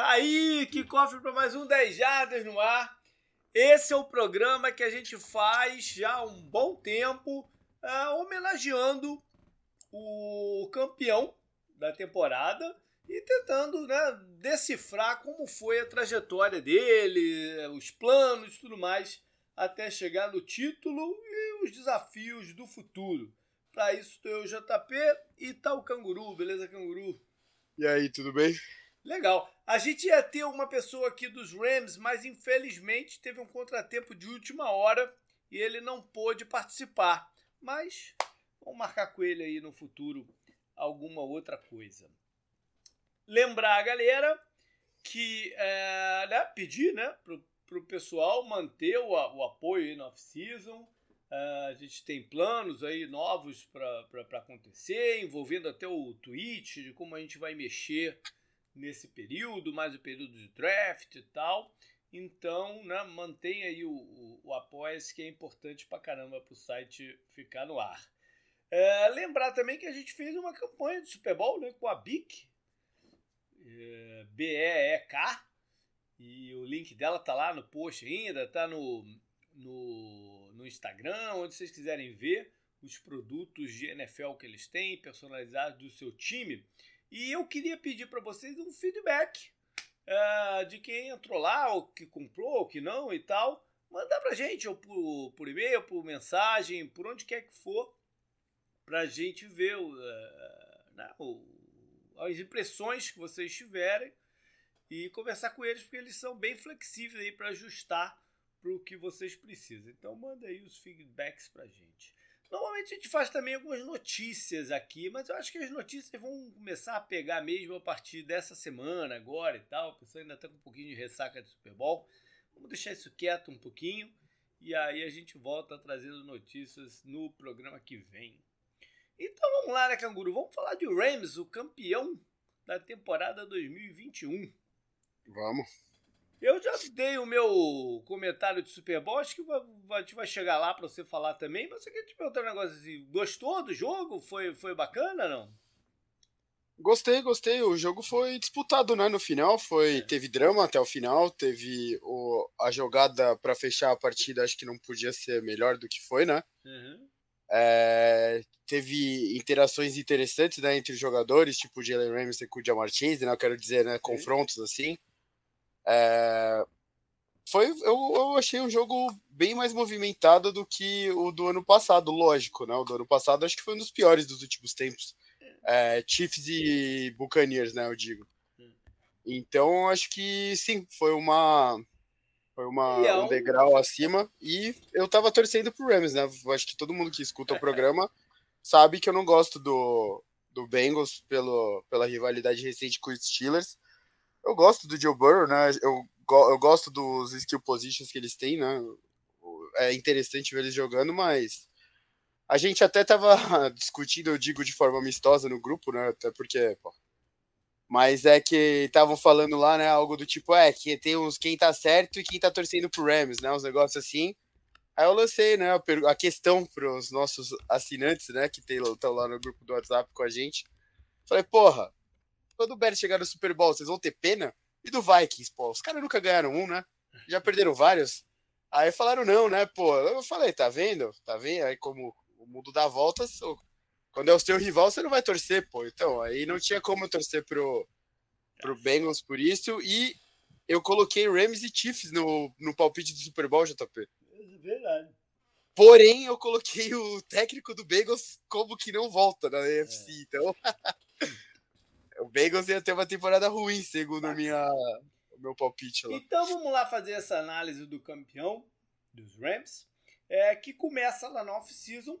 Tá aí, que cofre para mais um 10 Jardas no ar. Esse é o programa que a gente faz já há um bom tempo, uh, homenageando o campeão da temporada e tentando né, decifrar como foi a trajetória dele, os planos e tudo mais, até chegar no título e os desafios do futuro. Para isso estou eu, JP, e tá o Canguru, beleza, Canguru? E aí, tudo bem? Legal. A gente ia ter uma pessoa aqui dos Rams, mas infelizmente teve um contratempo de última hora e ele não pôde participar. Mas vamos marcar com ele aí no futuro alguma outra coisa. Lembrar a galera que é, né, pedir né, para o pessoal manter o, o apoio aí no off-season. Uh, a gente tem planos aí novos para acontecer, envolvendo até o Twitch, de como a gente vai mexer nesse período, mais o período de draft e tal. Então, né, mantenha aí o, o, o apoia-se que é importante pra caramba para o site ficar no ar. É, lembrar também que a gente fez uma campanha de Super Bowl né, com a BIC, é, B-E-E-K, e o link dela tá lá no post ainda, tá no, no, no Instagram, onde vocês quiserem ver os produtos de NFL que eles têm, personalizados do seu time. E eu queria pedir para vocês um feedback uh, de quem entrou lá, ou que comprou, ou que não e tal. Mandar pra gente, ou por, por e-mail, por mensagem, por onde quer que for, pra gente ver uh, né, as impressões que vocês tiverem e conversar com eles, porque eles são bem flexíveis aí para ajustar para o que vocês precisam. Então manda aí os feedbacks pra gente. Normalmente a gente faz também algumas notícias aqui, mas eu acho que as notícias vão começar a pegar mesmo a partir dessa semana, agora e tal. A pessoa ainda está com um pouquinho de ressaca de Super Bowl. Vamos deixar isso quieto um pouquinho e aí a gente volta trazendo notícias no programa que vem. Então vamos lá, né, Canguru? Vamos falar de Rams, o campeão da temporada 2021. Vamos. Eu já dei o meu comentário de Super Bowl, acho que a gente vai chegar lá para você falar também, mas eu queria te perguntar um negócio assim, gostou do jogo? Foi, foi bacana não? Gostei, gostei. O jogo foi disputado, né? No final, foi é. teve drama até o final, teve o, a jogada para fechar a partida, acho que não podia ser melhor do que foi, né? Uhum. É, teve interações interessantes né, entre os jogadores, tipo o Jalen Ramsey com o Jamar Chase, né? Eu quero dizer, né? Confrontos assim. É, foi, eu, eu achei um jogo bem mais movimentado do que o do ano passado, lógico, né? O do ano passado acho que foi um dos piores dos últimos tempos. É, Chiefs e Buccaneers, né? Eu digo. Então acho que sim, foi uma foi uma, um degrau acima e eu tava torcendo pro Rams, né? Acho que todo mundo que escuta o programa sabe que eu não gosto do, do Bengals pelo, pela rivalidade recente com os Steelers eu gosto do Joe Burrow, né? Eu, eu gosto dos skill positions que eles têm, né? É interessante ver eles jogando, mas a gente até tava discutindo, eu digo de forma amistosa no grupo, né? Até porque, pô, mas é que estavam falando lá, né? Algo do tipo, é, que tem uns quem tá certo e quem tá torcendo pro Rams, né? Uns negócios assim. Aí eu lancei, né? A questão pros nossos assinantes, né? Que estão lá no grupo do WhatsApp com a gente. Falei, porra, quando o Bears chegar no Super Bowl, vocês vão ter pena? E do Vikings, pô, os caras nunca ganharam um, né? Já perderam vários. Aí falaram não, né, pô? Eu falei, tá vendo? Tá vendo? Aí como o mundo dá voltas, quando é o seu rival, você não vai torcer, pô. Então, aí não tinha como eu torcer pro, pro Bengals por isso. E eu coloquei Rams e Chiefs no, no palpite do Super Bowl, JP. É verdade. Porém, eu coloquei o técnico do Bengals como que não volta na NFC, é. então... O Bengals ia ter uma temporada ruim, segundo minha, o meu palpite lá. Então vamos lá fazer essa análise do campeão dos Rams, é, que começa lá na off-season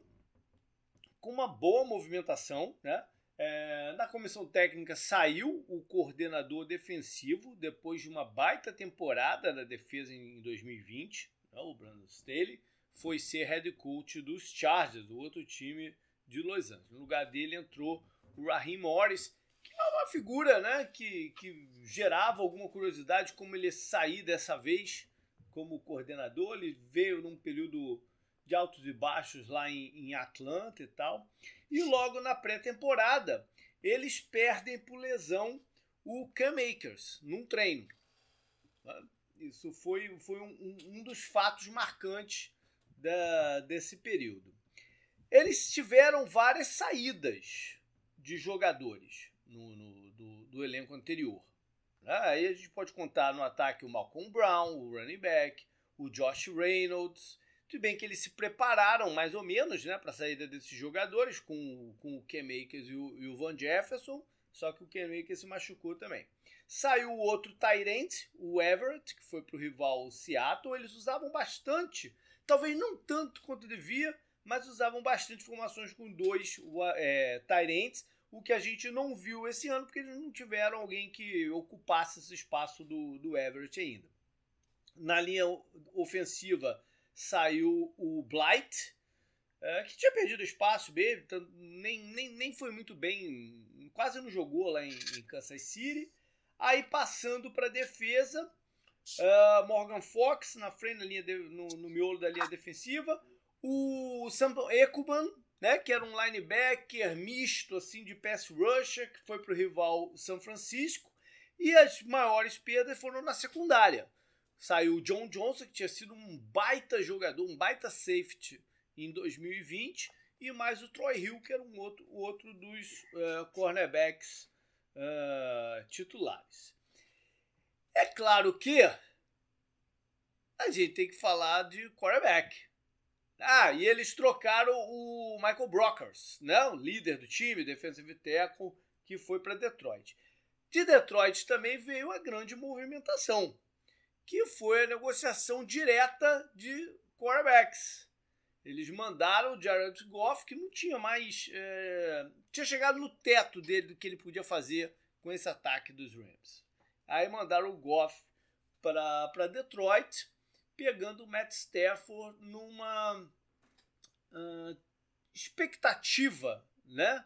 com uma boa movimentação, né? É, na comissão técnica saiu o coordenador defensivo depois de uma baita temporada da defesa em 2020, né, o Brandon Staley, foi ser head coach dos Chargers, o outro time de Los Angeles. No lugar dele entrou o Raheem Morris, é uma figura né, que, que gerava alguma curiosidade como ele sair dessa vez como coordenador. Ele veio num período de altos e baixos lá em, em Atlanta e tal. E logo na pré-temporada, eles perdem por lesão o Cam Akers num treino. Isso foi, foi um, um dos fatos marcantes da, desse período. Eles tiveram várias saídas de jogadores no, no do, do, elenco anterior. Aí a gente pode contar no ataque o Malcolm Brown, o running back, o Josh Reynolds. Tudo bem que eles se prepararam mais ou menos né, para a saída desses jogadores, com, com o Cam Akers e o, e o Van Jefferson, só que o Cam Akers se machucou também. Saiu o outro Tyrant, o Everett, que foi para o rival Seattle. Eles usavam bastante, talvez não tanto quanto devia, mas usavam bastante formações com dois é, Tyrants, o que a gente não viu esse ano, porque eles não tiveram alguém que ocupasse esse espaço do, do Everett ainda. Na linha ofensiva saiu o Blight, é, que tinha perdido espaço então nem, nem, nem foi muito bem, quase não jogou lá em, em Kansas City. Aí passando para a defesa, uh, Morgan Fox na frente, na linha de, no, no miolo da linha defensiva. O Samson Ekuban, né, que era um linebacker misto assim de pass rusher, que foi para o rival São Francisco. E as maiores perdas foram na secundária. Saiu o John Johnson, que tinha sido um baita jogador, um baita safety em 2020, e mais o Troy Hill, que era um outro, outro dos uh, cornerbacks uh, titulares. É claro que a gente tem que falar de quarterback. Ah, e eles trocaram o Michael Brockers, né? o líder do time, defensive tackle, que foi para Detroit. De Detroit também veio a grande movimentação, que foi a negociação direta de quarterbacks. Eles mandaram o Jared Goff, que não tinha mais. É, tinha chegado no teto dele do que ele podia fazer com esse ataque dos Rams. Aí mandaram o Goff para Detroit, pegando o Matt Stafford numa uh, expectativa né,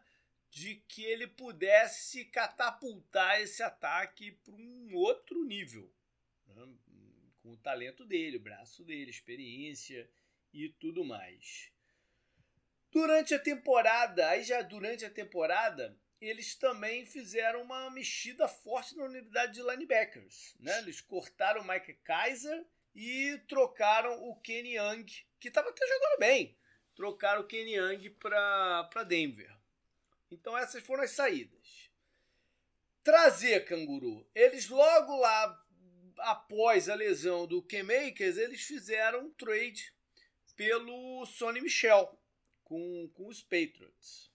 de que ele pudesse catapultar esse ataque para um outro nível. Né, com o talento dele, o braço dele, experiência e tudo mais. Durante a temporada, aí já durante a temporada, eles também fizeram uma mexida forte na unidade de linebackers. Né? Eles cortaram o Mike Kaiser e trocaram o Kenny Young, que estava até jogando bem. Trocaram o Kenny Young para Denver. Então essas foram as saídas. Trazer canguru. Eles logo lá após a lesão do K-Makers, eles fizeram um trade pelo Sonny Michel com, com os Patriots.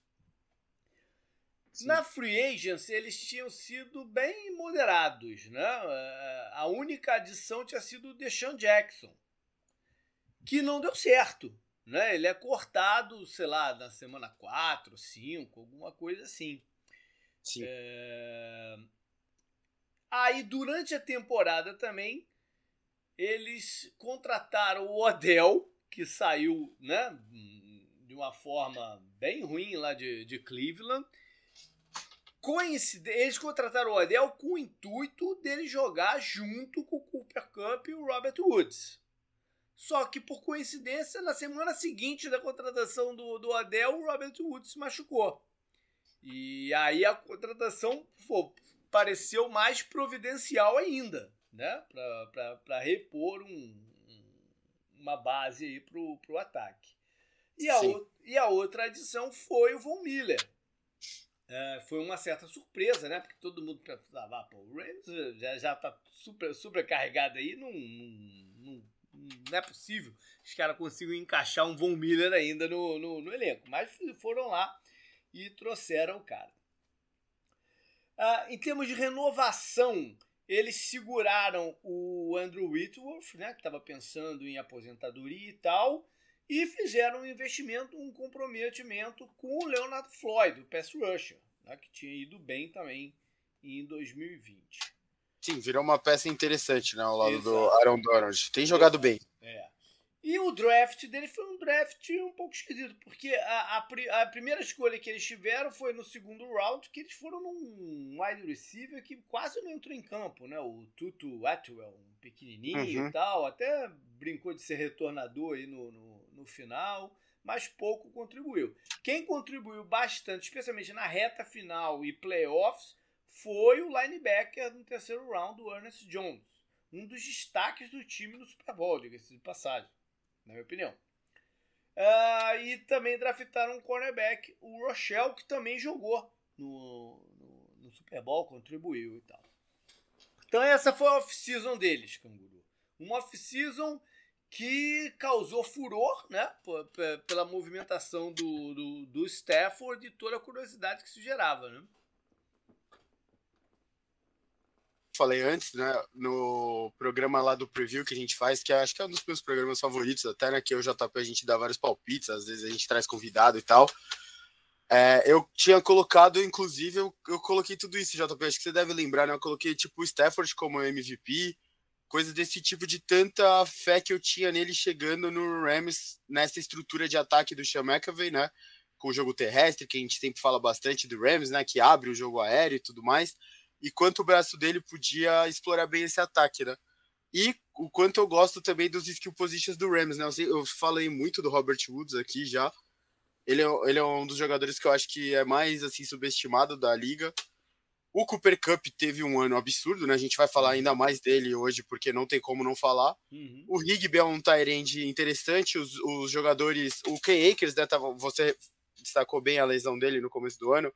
Sim. Na free agency eles tinham sido bem moderados, né? A única adição tinha sido o Deshaun Jackson, que não deu certo, né? Ele é cortado, sei lá, na semana 4, 5, alguma coisa assim. Sim. É... Aí durante a temporada também eles contrataram o Odell, que saiu, né, de uma forma bem ruim lá de, de Cleveland coincide... eles contrataram o Odell com o intuito dele jogar junto com o Cooper Cup e o Robert Woods. Só que, por coincidência, na semana seguinte da contratação do, do Odell, o Robert Woods se machucou. E aí a contratação pô, pareceu mais providencial ainda, né? Para repor um, uma base aí pro, pro ataque. E a, o, e a outra adição foi o Von Miller, é, foi uma certa surpresa, né? Porque todo mundo pensava, ah, pô, o Rams já, já tá super, supercarregado aí, não, não, não, é possível os caras consigam encaixar um Von Miller ainda no, no, no, elenco. Mas foram lá e trouxeram o cara. Ah, em termos de renovação, eles seguraram o Andrew Whitworth, né? Que estava pensando em aposentadoria e tal e fizeram um investimento, um comprometimento com o Leonard Floyd, o pass rusher, né, que tinha ido bem também em 2020. Sim, virou uma peça interessante né, ao lado Exato. do Aaron Donald. Tem jogado Exato. bem. É. E o draft dele foi um draft um pouco esquisito, porque a, a, a, primeira escolha que eles tiveram foi no segundo round, que eles foram num wide receiver que quase não entrou em campo, né? O Tutu Atwell, um pequenininho uhum. e tal, até brincou de ser retornador aí no, no, no final, mas pouco contribuiu. Quem contribuiu bastante, especialmente na reta final e playoffs, foi o linebacker no terceiro round, o Ernest Jones. Um dos destaques do time no Super Bowl, diga-se de passagem, na minha opinião. Uh, e também draftaram um cornerback, o Rochelle, que também jogou no, no, no Super Bowl, contribuiu e tal. Então essa foi a off-season deles, Canguru. Uma off-season que causou furor, né? Pela movimentação do, do, do Stafford e toda a curiosidade que isso gerava, né? Falei antes, né, no programa lá do preview que a gente faz, que acho que é um dos meus programas favoritos, até né, que o JP a gente dá vários palpites, às vezes a gente traz convidado e tal. É, eu tinha colocado, inclusive, eu, eu coloquei tudo isso, JP, acho que você deve lembrar, né? Eu coloquei tipo o Stafford como MVP, coisa desse tipo de tanta fé que eu tinha nele chegando no Rams nessa estrutura de ataque do Sean McAvey, né? Com o jogo terrestre, que a gente sempre fala bastante do Rams, né? Que abre o jogo aéreo e tudo mais. E quanto o braço dele podia explorar bem esse ataque, né? E o quanto eu gosto também dos skill positions do Rams, né? Eu, eu falei muito do Robert Woods aqui já. Ele é, ele é um dos jogadores que eu acho que é mais assim subestimado da liga. O Cooper Cup teve um ano absurdo, né? A gente vai falar ainda mais dele hoje, porque não tem como não falar. Uhum. O Rigby é um Tyrande interessante. Os, os, jogadores. O Ken Akers, né? Tava, você destacou bem a lesão dele no começo do ano.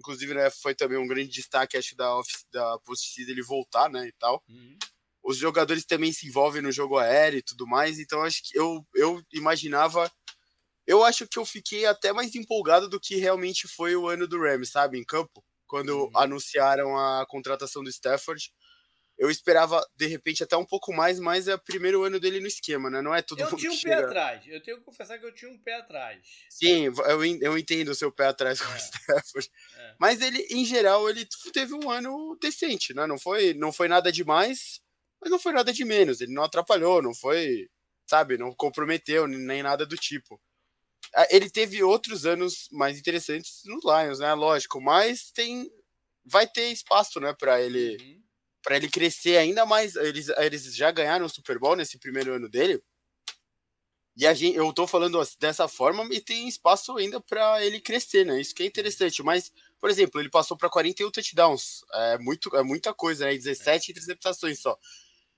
Inclusive, né, foi também um grande destaque, acho, da, da post-season ele voltar, né? E tal. Uhum. Os jogadores também se envolvem no jogo aéreo e tudo mais. Então, acho que eu, eu imaginava. Eu acho que eu fiquei até mais empolgado do que realmente foi o ano do Rams, sabe? Em campo quando uhum. anunciaram a contratação do Stafford. Eu esperava, de repente, até um pouco mais, mas é o primeiro ano dele no esquema, né? Não é tudo Eu tinha um pé atrás. Eu tenho que confessar que eu tinha um pé atrás. Sim, eu, eu entendo o seu pé atrás com o é. Stafford. É. Mas ele, em geral, ele teve um ano decente, né? Não foi, não foi nada demais, mas não foi nada de menos. Ele não atrapalhou, não foi, sabe, não comprometeu, nem nada do tipo. Ah, ele teve outros anos mais interessantes no Lions, né? Lógico, mas tem vai ter espaço, né, para ele uhum. Para ele crescer ainda mais. Eles, eles já ganharam o Super Bowl nesse primeiro ano dele. E a gente, eu tô falando dessa forma e tem espaço ainda para ele crescer, né? Isso que é interessante, mas por exemplo, ele passou para 41 touchdowns. É muito é muita coisa, né? 17 interceptações só.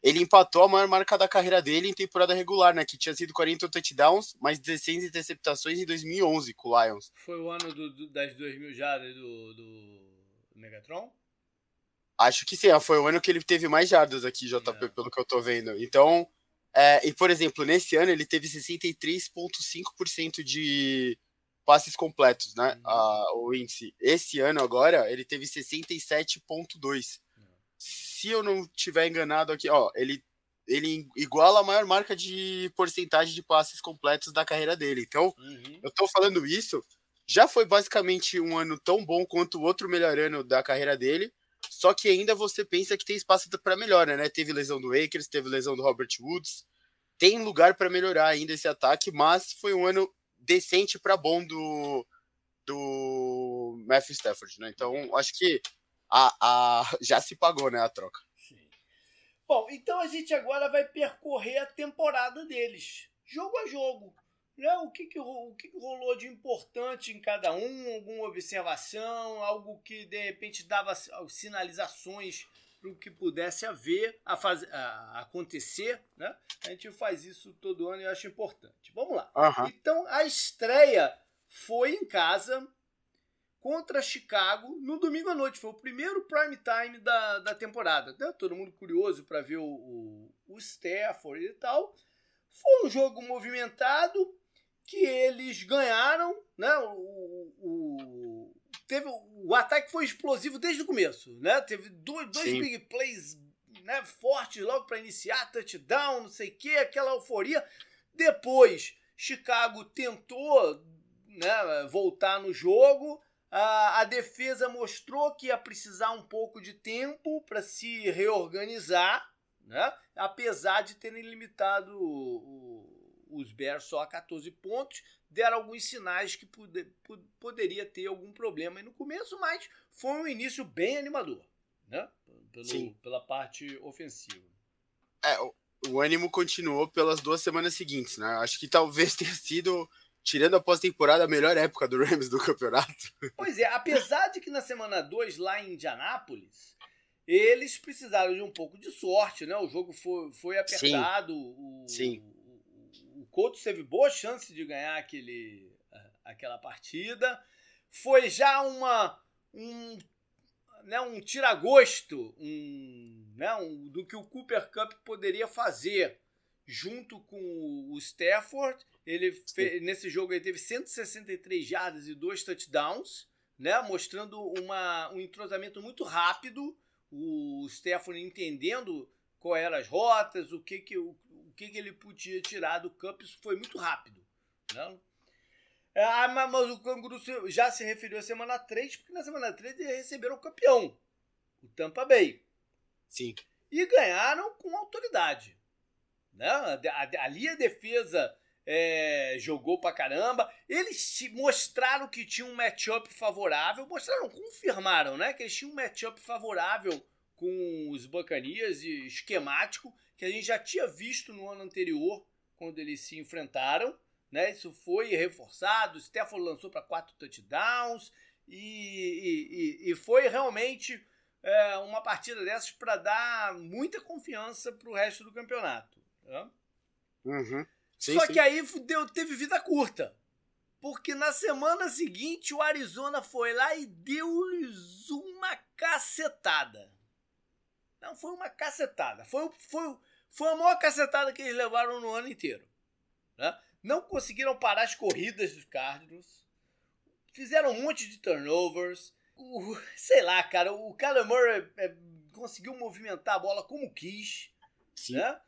Ele empatou a maior marca da carreira dele em temporada regular, né? Que tinha sido 40 touchdowns, mais 16 interceptações em 2011 com o Lions. Foi o ano do, do, das 2000 jardas do, do Megatron? Acho que sim, foi o ano que ele teve mais jardas aqui, JP, é. pelo que eu tô vendo. Então, é, e por exemplo, nesse ano ele teve 63,5% de passes completos, né? Uhum. O índice. Esse ano agora ele teve 67,2% se eu não tiver enganado aqui, ó, ele, ele iguala a maior marca de porcentagem de passes completos da carreira dele. Então, uhum. eu tô falando isso, já foi basicamente um ano tão bom quanto o outro melhor ano da carreira dele, só que ainda você pensa que tem espaço para melhora, né? Teve lesão do Akers, teve lesão do Robert Woods, tem lugar para melhorar ainda esse ataque, mas foi um ano decente para bom do do Matthew Stafford, né? Então, acho que a, a, já se pagou, né, a troca. Sim. Bom, então a gente agora vai percorrer a temporada deles, jogo a jogo. Né? O, que, que, o que, rolou de importante em cada um, alguma observação, algo que de repente dava sinalizações para o que pudesse haver, a, faz, a acontecer, né? A gente faz isso todo ano e eu acho importante. Vamos lá. Uhum. Então, a estreia foi em casa, contra Chicago no domingo à noite. Foi o primeiro prime time da, da temporada. Né? Todo mundo curioso para ver o, o, o Stafford e tal. Foi um jogo movimentado que eles ganharam. Né? O, o, teve, o ataque foi explosivo desde o começo. Né? Teve dois, dois big plays né, fortes logo para iniciar, touchdown, não sei o que, aquela euforia. Depois, Chicago tentou né, voltar no jogo a, a defesa mostrou que ia precisar um pouco de tempo para se reorganizar, né? apesar de terem limitado o, o, os Bears só a 14 pontos, deram alguns sinais que pude, poderia ter algum problema aí no começo, mas foi um início bem animador, né? Pelo, pela parte ofensiva. É, o, o ânimo continuou pelas duas semanas seguintes, né? Acho que talvez tenha sido tirando a pós-temporada, a melhor época do Rams do campeonato. Pois é, apesar de que na semana 2, lá em Indianápolis, eles precisaram de um pouco de sorte, né? O jogo foi, foi apertado. Sim. O, Sim. O, o Colts teve boa chance de ganhar aquele, aquela partida. Foi já uma um, né, um tiragosto um, né, um, do que o Cooper Cup poderia fazer junto com o Stafford. Ele fez, nesse jogo ele teve 163 jardas e dois touchdowns, né, mostrando uma, um entrosamento muito rápido. O Stafford entendendo qual eram as rotas, o que, que, o que, que ele podia tirar do campo. Isso foi muito rápido. Né? Ah, mas o Canguru já se referiu à semana 3, porque na semana 3 eles receberam o campeão, o Tampa Bay. Sim. E ganharam com autoridade. Né? Ali a defesa é, jogou pra caramba. Eles mostraram que tinham um matchup favorável. Mostraram, confirmaram, né? Que eles tinham um matchup favorável com os Bacanias e esquemático, que a gente já tinha visto no ano anterior, quando eles se enfrentaram. Né? Isso foi reforçado. O Stafford lançou para quatro touchdowns e, e, e foi realmente é, uma partida dessas para dar muita confiança para o resto do campeonato. Né? Uhum. Sim, Só sim. que aí deu, teve vida curta. Porque na semana seguinte o Arizona foi lá e deu-lhes uma cacetada. Não, foi uma cacetada. Foi, foi, foi a maior cacetada que eles levaram no ano inteiro. Né? não conseguiram parar as corridas dos Cardinals, fizeram um monte de turnovers. O, sei lá, cara, o Kyler Murray é, conseguiu movimentar a bola como quis. Sim. Né?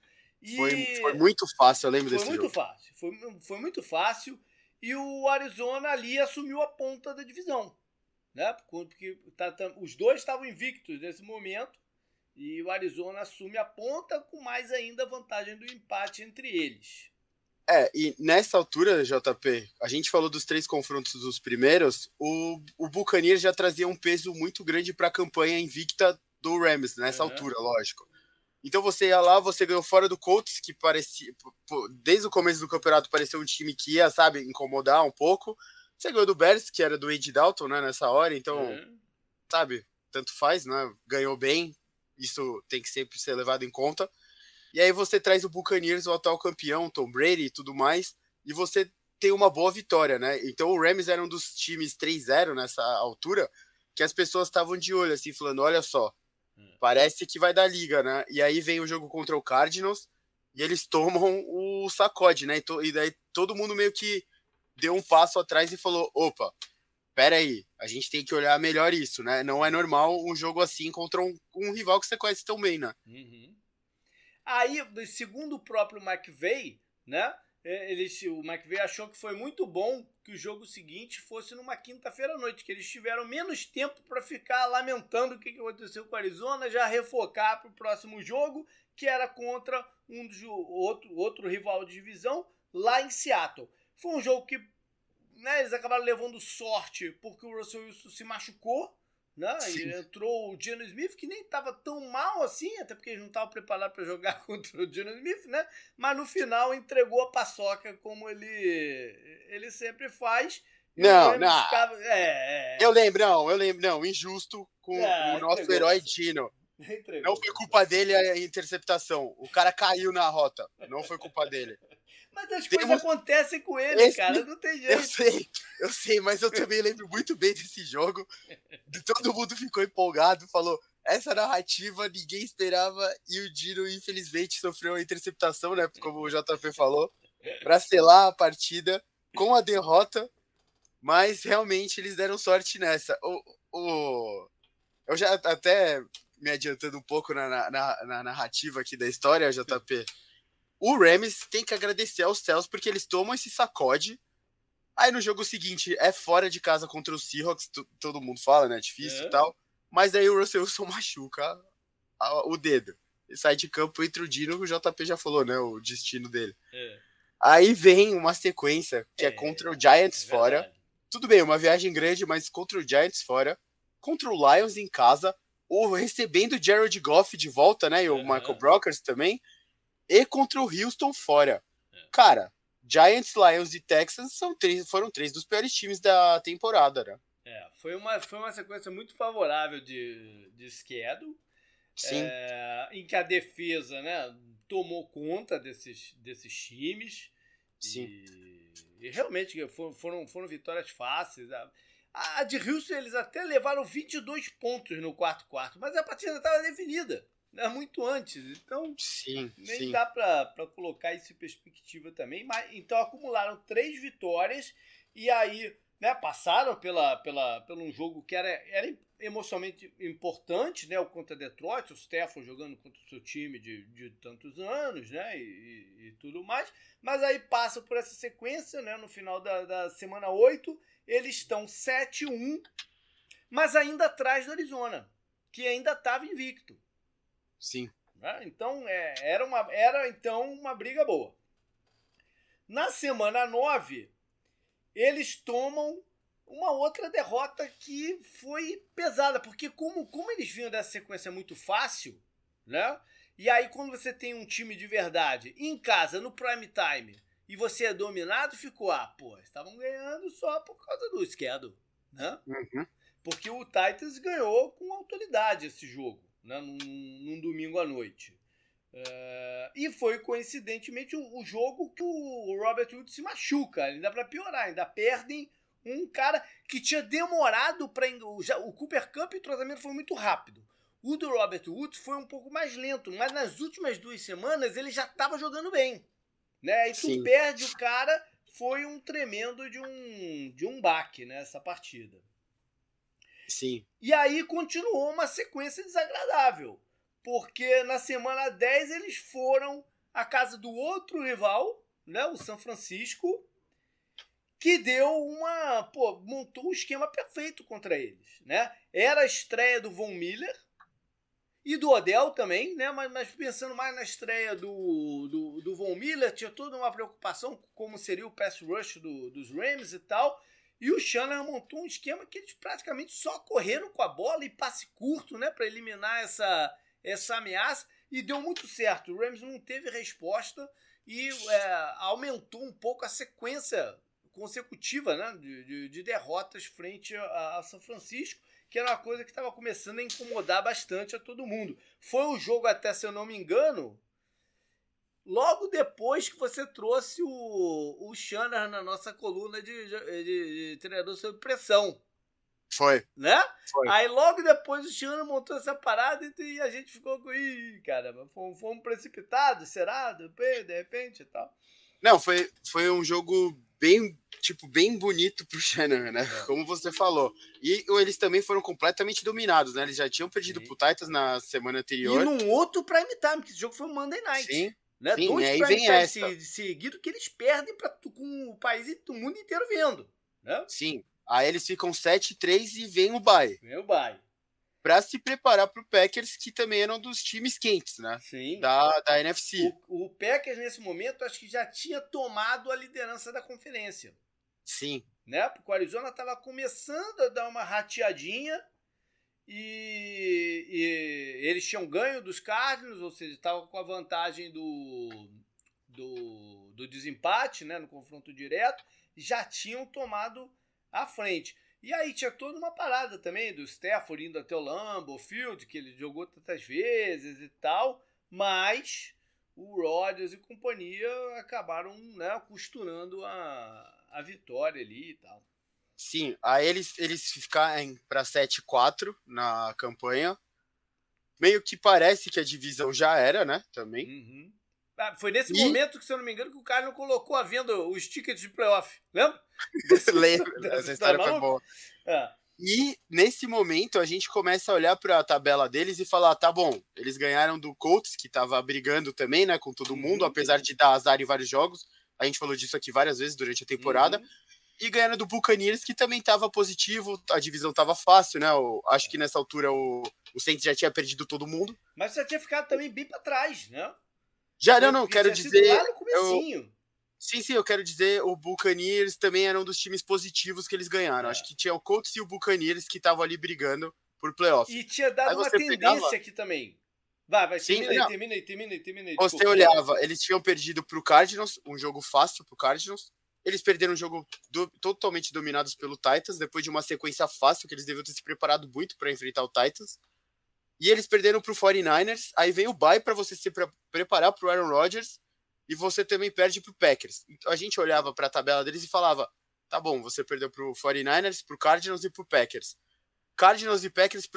E foi, foi muito fácil, eu lembro foi desse muito jogo. Fácil, foi, foi muito fácil. E o Arizona ali assumiu a ponta da divisão. Né? Porque tá, tá, os dois estavam invictos nesse momento. E o Arizona assume a ponta com mais ainda a vantagem do empate entre eles. É, e nessa altura, JP, a gente falou dos três confrontos dos primeiros, o, o Buccaneers já trazia um peso muito grande para a campanha invicta do Rams, nessa uhum. altura, lógico. Então você ia lá, você ganhou fora do Colts, que parecia, desde o começo do campeonato parecia um time que ia, sabe, incomodar um pouco. Você ganhou do Bears, que era do Ed Dalton, né, nessa hora, então, uhum. sabe, tanto faz, né, ganhou bem, isso tem que sempre ser levado em conta. E aí você traz o Buccaneers, o atual campeão, Tom Brady e tudo mais, e você tem uma boa vitória, né? Então o Rams era um dos times 3-0 nessa altura, que as pessoas estavam de olho, assim, falando: olha só, hum. parece que vai dar liga, né? E aí vem o jogo contra o Cardinals e eles tomam o sacode, né? E, to, e daí todo mundo meio que deu um passo atrás e falou: opa, pera aí, a gente tem que olhar melhor isso, né? Não é normal um jogo assim contra um, um rival que você conhece tão bem, né? Uhum. Aí, segundo o próprio McVeigh, né? É, ele, o McVeigh achou que foi muito bom que o jogo seguinte fosse numa quinta-feira à noite, que eles tiveram menos tempo para ficar lamentando o que aconteceu com a Arizona, já refocar para o próximo jogo, que era contra um dos, outro, outro rival de divisão lá em Seattle. Foi um jogo que né, eles acabaram levando sorte porque o Russell Wilson se machucou, né? E entrou o Geno Smith, que nem estava tão mal assim, até porque eles não estavam preparados para jogar contra o Geno Smith, né? Mas no final entregou a paçoca como ele, ele sempre faz. Não, não. Ficava, é, é, Eu lembro, não, eu lembro, não, injusto com é, o nosso entregou. herói Dino. Entregou. Não foi culpa dele a interceptação. O cara caiu na rota. Não foi culpa dele. Mas as Temos... coisas acontecem com ele, Esse... cara, não tem jeito. Eu sei, eu sei, mas eu também lembro muito bem desse jogo. Todo mundo ficou empolgado, falou: essa narrativa ninguém esperava e o Dino, infelizmente, sofreu a interceptação, né? Como o JP falou, para selar a partida com a derrota, mas realmente eles deram sorte nessa. O, o, eu já até me adiantando um pouco na, na, na narrativa aqui da história, JP o Rams tem que agradecer aos céus porque eles tomam esse sacode. Aí no jogo seguinte é fora de casa contra os Seahawks, todo mundo fala, né? Difícil é. e tal. Mas daí o Russell Wilson machuca o dedo. Ele sai de campo entre o Dino, o JP já falou, né? O destino dele. É. Aí vem uma sequência que é, é contra o Giants é fora. Tudo bem, uma viagem grande, mas contra o Giants fora. Contra o Lions em casa. Ou recebendo o Jared Goff de volta, né? E o Michael Brockers também e contra o Houston fora. É. Cara, Giants, Lions e Texans são três, foram três dos piores times da temporada, né? É, foi uma, foi uma sequência muito favorável de, de schedule. Sim. É, em que a defesa né, tomou conta desses, desses times. Sim. E, e realmente foram, foram vitórias fáceis. A, a de Houston eles até levaram 22 pontos no quarto quarto, mas a partida estava definida né, muito antes. Então, sim, nem sim. dá para colocar isso em perspectiva também. Mas, então, acumularam três vitórias e aí né, passaram pela, pela, pelo um jogo que era, era emocionalmente importante, né, o contra Detroit, o Stefan jogando contra o seu time de, de tantos anos, né, e, e, e tudo mais, mas aí passa por essa sequência, né, no final da, da semana 8, eles estão 7-1, mas ainda atrás do Arizona, que ainda estava invicto. Sim. Né? Então, é, era, uma, era então uma briga boa. Na semana 9, eles tomam uma outra derrota que foi pesada, porque como, como eles vinham dessa sequência muito fácil, né? E aí quando você tem um time de verdade em casa, no prime time, e você é dominado, ficou, ah, pô, estavam ganhando só por causa do schedule, né? Uhum. Porque o Titans ganhou com autoridade esse jogo, né? num, num domingo à noite. Uh, e foi coincidentemente o, o, jogo que o Robert Wood se machuca, ainda para piorar, ainda perdem um cara que tinha demorado para o, o Cooper Cup e o tratamento foi muito rápido. O do Robert Woods foi um pouco mais lento, mas nas últimas duas semanas ele já estava jogando bem. Né? E tu Sim. perde o cara, foi um tremendo de um, de um baque nessa né, partida. Sim. E aí continuou uma sequência desagradável, porque na semana 10 eles foram à casa do outro rival, né, o São Francisco, que deu uma. Pô, montou um esquema perfeito contra eles. Né? Era a estreia do Von Miller e do Odell também, né? Mas, mas pensando mais na estreia do, do, do, Von Miller, tinha toda uma preocupação com como seria o pass rush do, dos Rams e tal. E o Shanahan montou um esquema que eles praticamente só correram com a bola e passe curto, né? Para eliminar essa, essa ameaça. E deu muito certo. O Rams não teve resposta e é, aumentou um pouco a sequência consecutiva né, de, de, de derrotas frente a, a, São Francisco, que era uma coisa que estava começando a incomodar bastante a todo mundo. Foi o jogo, até se eu não me engano, logo depois que você trouxe o, o Shannon na nossa coluna de, de, de treinador sob pressão. Foi. Né? Foi. Aí logo depois o Shannon montou essa parada e a gente ficou com. Ih, caramba, fomos, fomos precipitados, será? De repente e tal. Não, foi, foi um jogo bem, tipo, bem bonito pro Shannon, né? É. Como você falou. E eles também foram completamente dominados, né? Eles já tinham perdido Sim. pro Titans na semana anterior. E num outro prime time, que esse jogo foi um Monday Night. Sim. Né? Sim, Dois aí prime vem essa. seguidos que eles perdem pra, com o país e o mundo inteiro vendo. Né? Sim. Aí eles ficam 7-3 e vem o bye. Vem o bye para se preparar para o Packers, que também eram dos times quentes, né? Sim. Da, da NFC. O, o, Packers, nesse momento, acho que já tinha tomado a liderança da conferência. Sim. Né? Porque o Arizona estava começando a dar uma rateadinha e, e eles tinham ganho dos Cardinals, ou seja, estavam com a vantagem do, do, do desempate né, no confronto direto, já tinham tomado a frente. E aí tinha toda uma parada também do Stafford indo até o Lambeau Field, que ele jogou tantas vezes e tal, mas o Rodgers e companhia acabaram né, costurando a, a vitória ali e tal. Sim, aí eles, eles ficaram para 7-4 na campanha. Meio que parece que a divisão já era, né? Também. Uhum. Ah, foi nesse e... momento que, se eu não me engano, que o cara não colocou a venda os tickets de playoff. Lembra? Lembro, essa história foi boa. É. E nesse momento a gente começa a olhar para a tabela deles e falar: tá bom, eles ganharam do Colts, que estava brigando também, né, com todo mundo, uhum. apesar de dar azar em vários jogos. A gente falou disso aqui várias vezes durante a temporada. Uhum. E ganharam do Buccaneers, que também estava positivo, a divisão estava fácil, né? Eu acho que nessa altura o, o Saints já tinha perdido todo mundo. Mas já tinha ficado também bem para trás, né? Já, não, não, quero dizer. Lá no comecinho. Eu, sim, sim, eu quero dizer, o Buccaneers também era um dos times positivos que eles ganharam. É. Acho que tinha o Colts e o Buccaneers que estavam ali brigando por playoff. E tinha dado uma tendência pegava... aqui também. Vai, vai, Sim, termina, aí, termina aí, termina aí, termina aí. Você olhava, eles tinham perdido pro Cardinals, um jogo fácil pro Cardinals. Eles perderam um jogo do, totalmente dominados pelo Titans, depois de uma sequência fácil, que eles deviam ter se preparado muito para enfrentar o Titans. E eles perderam pro 49ers, aí vem o bye para você se pre preparar pro Aaron Rodgers, e você também perde pro Packers. Então a gente olhava para a tabela deles e falava: tá bom, você perdeu pro 49ers, pro Cardinals e pro Packers. Cardinals e Packers,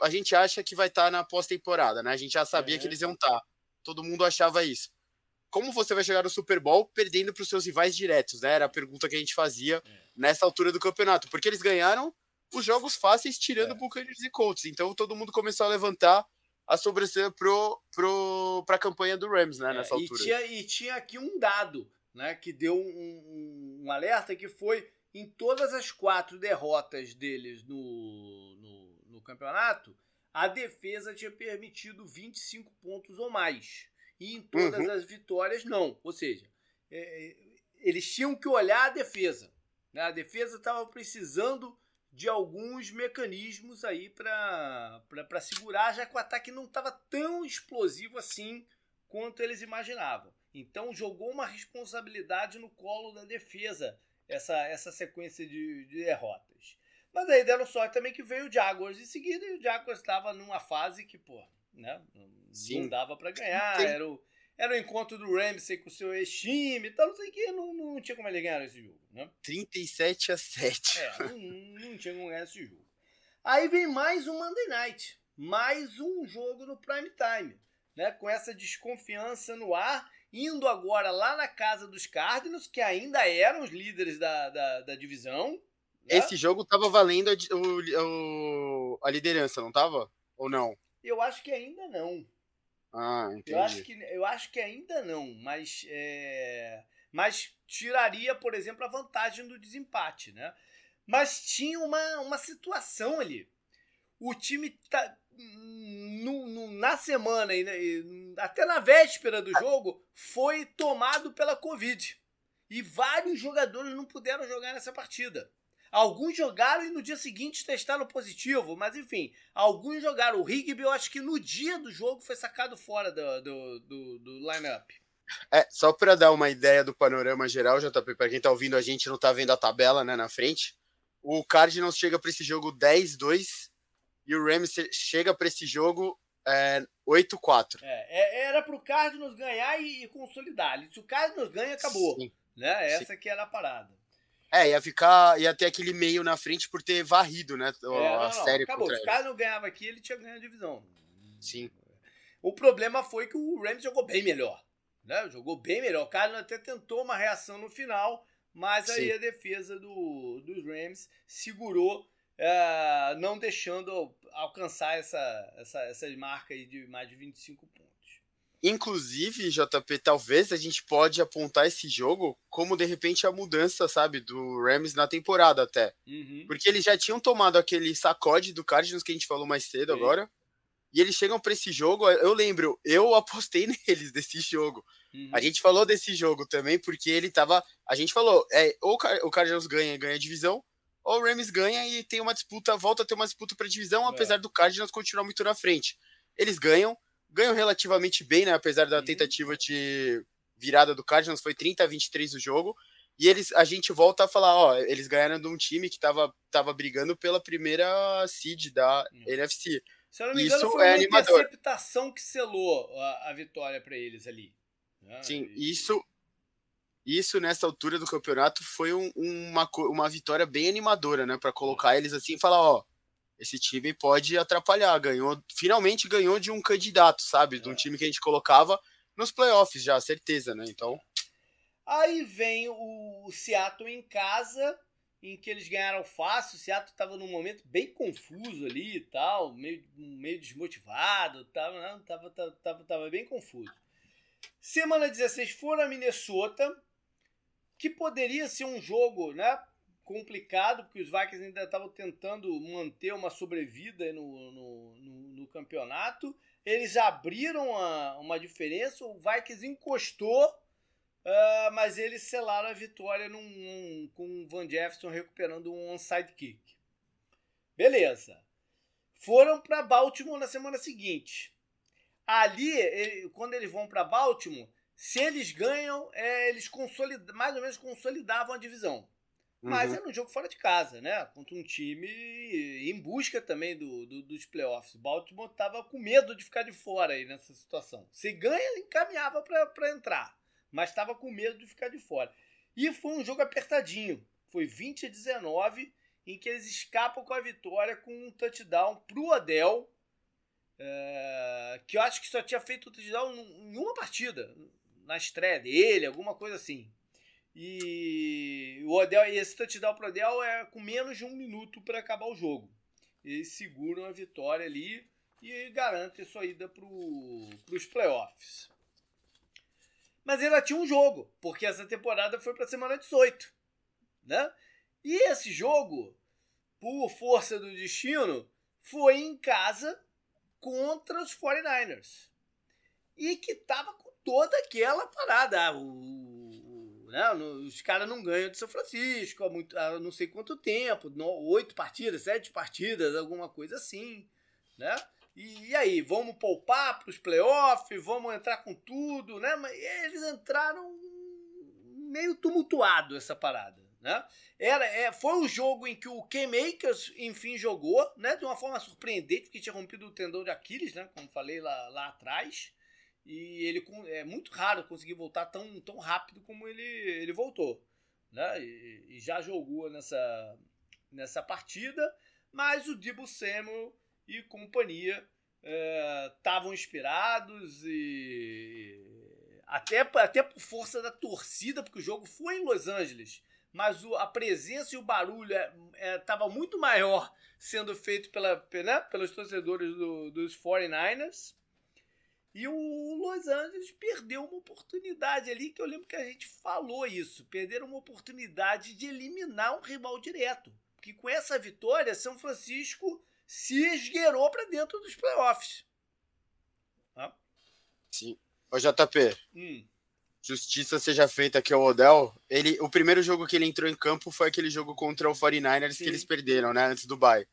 a gente acha que vai estar tá na pós-temporada, né? A gente já sabia é. que eles iam estar. Tá. Todo mundo achava isso. Como você vai chegar no Super Bowl perdendo para os seus rivais diretos, né? Era a pergunta que a gente fazia é. nessa altura do campeonato. Porque eles ganharam os jogos fáceis tirando é. Buccaneers e Colts. Então todo mundo começou a levantar a sobrancelha pro, pro, pra campanha do Rams, né, é, nessa altura. E tinha, e tinha aqui um dado, né, que deu um, um, um, alerta que foi em todas as quatro derrotas deles no, no, no campeonato, a defesa tinha permitido 25 pontos ou mais. E em todas uhum. as vitórias, não. Ou seja, é, é, eles tinham que olhar a defesa. Né? A defesa estava precisando de alguns mecanismos aí para segurar, já que o ataque não estava tão explosivo assim quanto eles imaginavam. Então jogou uma responsabilidade no colo da defesa essa, essa sequência de, de derrotas. Mas aí deram sorte também que veio o Jaguars em seguida e o Jaguars estava numa fase que, pô, né, não dava para ganhar, era o, era o encontro do Ramsey com o seu ex-time e tal, não sei o que, não, não tinha como ele ganhar esse jogo, né? 37 a 7. É, não, não tinha como ganhar esse jogo. Aí vem mais um Monday Night, mais um jogo no prime time, né? Com essa desconfiança no ar indo agora lá na casa dos Cardinals, que ainda eram os líderes da, da, da divisão. Né? Esse jogo tava valendo a, o, a liderança, não tava? Ou não? Eu acho que ainda não. Ah, entendi. Eu acho que, eu acho que ainda não, mas, é, mas tiraria, por exemplo, a vantagem do desempate, né? Mas tinha uma, uma situação ali. O time tá, no, no, na semana, até na véspera do jogo, foi tomado pela Covid. E vários jogadores não puderam jogar nessa partida. Alguns jogaram e no dia seguinte testaram positivo, mas enfim, alguns jogaram. O Rigby, eu acho que no dia do jogo foi sacado fora do, do, do, do line-up. É, só para dar uma ideia do panorama geral, JP, para quem tá ouvindo a gente não tá vendo a tabela né, na frente, o Cardinals chega para esse jogo 10-2 e o Rams chega para esse jogo é, 8-4. É, é era para o Cardinals ganhar e, e, consolidar. Se o Cardinals ganha, acabou. Sim. Né? Essa Sim. que era a parada. É, ia ficar, ia ter aquele meio na frente por ter varrido, né? A é, não, não, série acabou. Se o Cardinals ganhava aqui, ele tinha ganho a divisão. Sim. O problema foi que o Rams jogou bem melhor. Né? Jogou bem melhor. O Cardinals até tentou uma reação no final, mas aí Sim. a defesa do, dos Rams segurou é, não deixando alcançar essa, essa, essa marca aí de mais de 25 pontos. Inclusive, JP, talvez a gente pode apontar esse jogo como de repente a mudança, sabe, do Rams na temporada até. Uhum. Porque eles já tinham tomado aquele sacode do Cardinals que a gente falou mais cedo Sim. agora. E eles chegam para esse jogo, eu lembro, eu apostei neles desse jogo. Uhum. A gente falou desse jogo também porque ele tava, a gente falou, é, ou o Cardinals ganha, ganha a divisão, ou o Rams ganha e tem uma disputa, volta a ter uma disputa para divisão, é. apesar do Cardinals continuar muito na frente. Eles ganham, ganham relativamente bem, né? Apesar da tentativa de virada do Cardinals, foi 30 a 23 o jogo. E eles, a gente volta a falar, ó, eles ganharam de um time que tava, tava brigando pela primeira seed da uhum. NFC. Se eu não me engano, isso foi é uma animador. interceptação que selou a, a vitória para eles ali. Ah, Sim, e... isso isso nessa altura do campeonato foi um, uma, uma vitória bem animadora, né? Para colocar eles assim e falar, ó, esse time pode atrapalhar. Ganhou, finalmente ganhou de um candidato, sabe? De um é. time que a gente colocava nos playoffs já, certeza, né? Então. Aí vem o Seattle em casa, em que eles ganharam fácil. O Seattle estava num momento bem confuso ali e tal, meio, meio desmotivado, tava, não, tava, tava, tava, tava bem confuso. Semana 16 foram a Minnesota, que poderia ser um jogo né, complicado, porque os Vikings ainda estavam tentando manter uma sobrevida no, no, no, no campeonato. Eles abriram a, uma diferença, o Vikings encostou, uh, mas eles selaram a vitória num, um, com o Van Jefferson recuperando um onside kick. Beleza. Foram para Baltimore na semana seguinte. Ali, ele, quando eles vão para Baltimore, se eles ganham, é, eles mais ou menos consolidavam a divisão. Mas uhum. era um jogo fora de casa, né? Contra um time em busca também do, do dos playoffs. Baltimore estava com medo de ficar de fora aí nessa situação. Se ganha, encaminhava para entrar. Mas estava com medo de ficar de fora. E foi um jogo apertadinho. Foi 20 a 19, em que eles escapam com a vitória com um touchdown pro Odell. É, que eu acho que só tinha feito o touchdown em uma partida. Na estreia dele, alguma coisa assim. E o Odell, esse touchdown pro Odell é com menos de um minuto para acabar o jogo. Eles seguram a vitória ali e garantem sua ida para os playoffs. Mas ainda tinha um jogo, porque essa temporada foi para a semana 18. Né? E esse jogo, por força do destino, foi em casa contra os 49ers. E que tava com toda aquela parada. Ah, né? Os caras não ganham de São Francisco há, muito, há não sei quanto tempo, oito partidas, sete partidas, alguma coisa assim, né? E, e aí, vamos poupar para os playoffs, vamos entrar com tudo, né? Mas eles entraram meio tumultuado essa parada, né? Era, é, foi o jogo em que o K-Makers, enfim, jogou, né? De uma forma surpreendente, porque tinha rompido o tendão de Aquiles, né? Como falei lá, lá atrás. E ele é muito raro conseguir voltar tão, tão rápido como ele, ele voltou. Né? E, e já jogou nessa, nessa partida, mas o Dibu Samuel e companhia estavam é, inspirados e até, até por força da torcida, porque o jogo foi em Los Angeles, mas o, a presença e o barulho estava é, é, muito maior sendo feito pela, né, pelos torcedores do, dos 49ers e o Los Angeles perdeu uma oportunidade ali, que eu lembro que a gente falou isso. Perderam uma oportunidade de eliminar um rival direto. Porque com essa vitória, São Francisco se esgueirou para dentro dos playoffs. Ah. Sim. Ô JP, hum. justiça seja feita aqui ao Odell. Ele, o primeiro jogo que ele entrou em campo foi aquele jogo contra o 49ers Sim. que eles perderam, né? Antes do bye.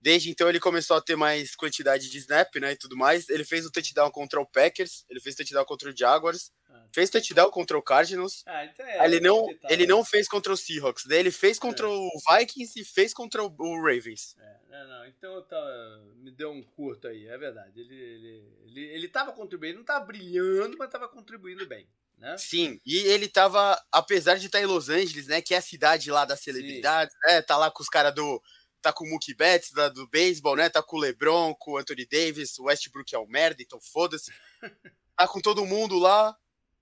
Desde então ele começou a ter mais quantidade de snap, né, e tudo mais. Ele fez o touchdown contra o Packers, ele fez o touchdown contra o Jaguars, ah. fez touchdown contra o Cardinals. Ah, então é, ele não, ele não fez contra o Seahawks, daí ele fez contra é. o Vikings e fez contra o, o Ravens. É, não, não, então tá, me deu um curto aí, é verdade. Ele, ele, ele, ele tava contribuindo, não tava brilhando, mas tava contribuindo bem. Né? Sim, e ele tava, apesar de estar em Los Angeles, né, que é a cidade lá das celebridades, Sim. né, tá lá com os caras do tá com o Mookie Betts da, do beisebol, né? Tá com o LeBron, com o Anthony Davis, o Westbrook é um merda, então foda-se. Tá com todo mundo lá.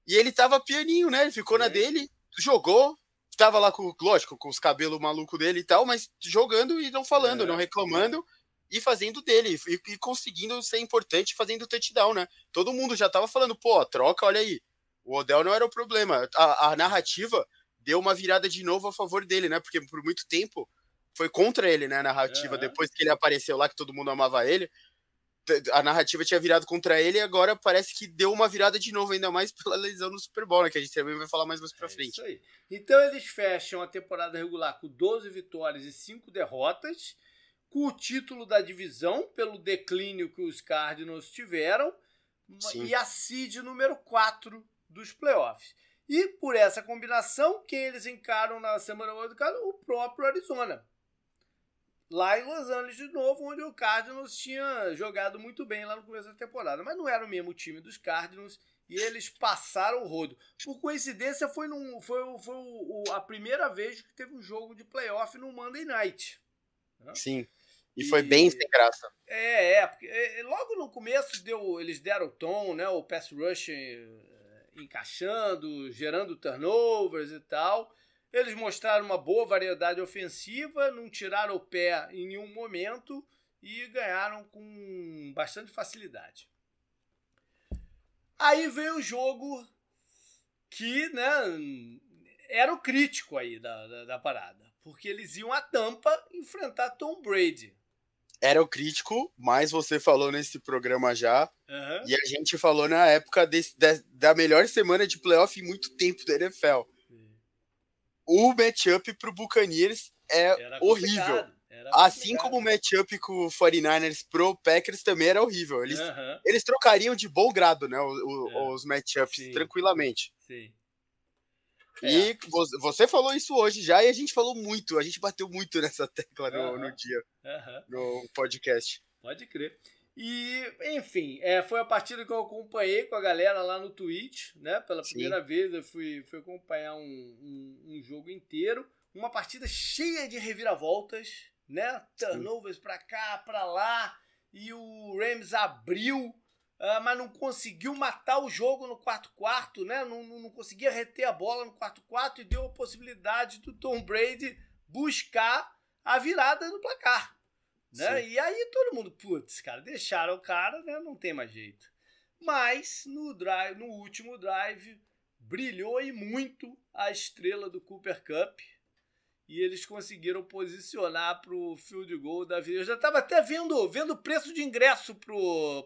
E ele tava pianinho, né? Ele ficou é. na dele, jogou, tava lá com, lógico, com os cabelos malucos dele e tal, mas jogando e não falando, é. não reclamando e fazendo dele e, e, conseguindo ser importante fazendo touchdown, né? Todo mundo já tava falando, pô, troca, olha aí. O Odell não era o problema. A, a narrativa deu uma virada de novo a favor dele, né? Porque por muito tempo foi contra ele, né? A narrativa, é. depois que ele apareceu lá, que todo mundo amava ele. A narrativa tinha virado contra ele e agora parece que deu uma virada de novo, ainda mais pela lesão no Super Bowl, né? Que a gente também vai falar mais mais pra é frente. Isso aí. Então eles fecham a temporada regular com 12 vitórias e 5 derrotas, com o título da divisão, pelo declínio que os Cardinals tiveram, Sim. e a seed número 4 dos playoffs. E por essa combinação, quem eles encaram na semana 8 o próprio Arizona lá em Los Angeles de novo, onde o Cardinals tinha jogado muito bem lá no começo da temporada. Mas não era o mesmo time dos Cardinals e eles passaram o rodo. Por coincidência, foi, num, foi, foi o, a primeira vez que teve um jogo de playoff no Monday Night. Né? Sim. E, e foi bem sem graça. É, é, porque é, logo no começo deu, eles deram o tom, né? O pass rush eh, encaixando, gerando turnovers e tal. Eles mostraram uma boa variedade ofensiva, não tiraram o pé em nenhum momento e ganharam com bastante facilidade. Aí veio o jogo que né, era o crítico aí da, da, da parada, porque eles iam a tampa enfrentar Tom Brady. Era o crítico, mas você falou nesse programa já, uhum. e a gente falou na época desse, da melhor semana de playoff em muito tempo da NFL o matchup pro Buccaneers é horrível. Assim como o matchup com o 49ers pro Packers também era horrível. Eles, uhum. eles trocariam de bom grado, né? O, o, é. Os matchups Sim. tranquilamente. Sim. E é. você falou isso hoje já e a gente falou muito, a gente bateu muito nessa tecla no, uhum. no dia, uhum. no podcast. Pode crer. E, enfim, é, foi a partida que eu acompanhei com a galera lá no Twitch, né? Pela Sim. primeira vez eu fui, fui acompanhar um, um, um, jogo inteiro. Uma partida cheia de reviravoltas, né? Turnovers para cá, para lá. E o Rams abriu, uh, mas não conseguiu matar o jogo no quarto quarto, né? Não, não, não conseguia reter a bola no quarto quarto e deu a possibilidade do Tom Brady buscar a virada no placar. Né? E aí todo mundo, putz, cara, deixaram o cara, né? Não tem mais jeito. Mas no drive, no último drive, brilhou e muito a estrela do Cooper Cup. E eles conseguiram posicionar pro field goal da vida. Eu já estava até vendo vendo o preço de ingresso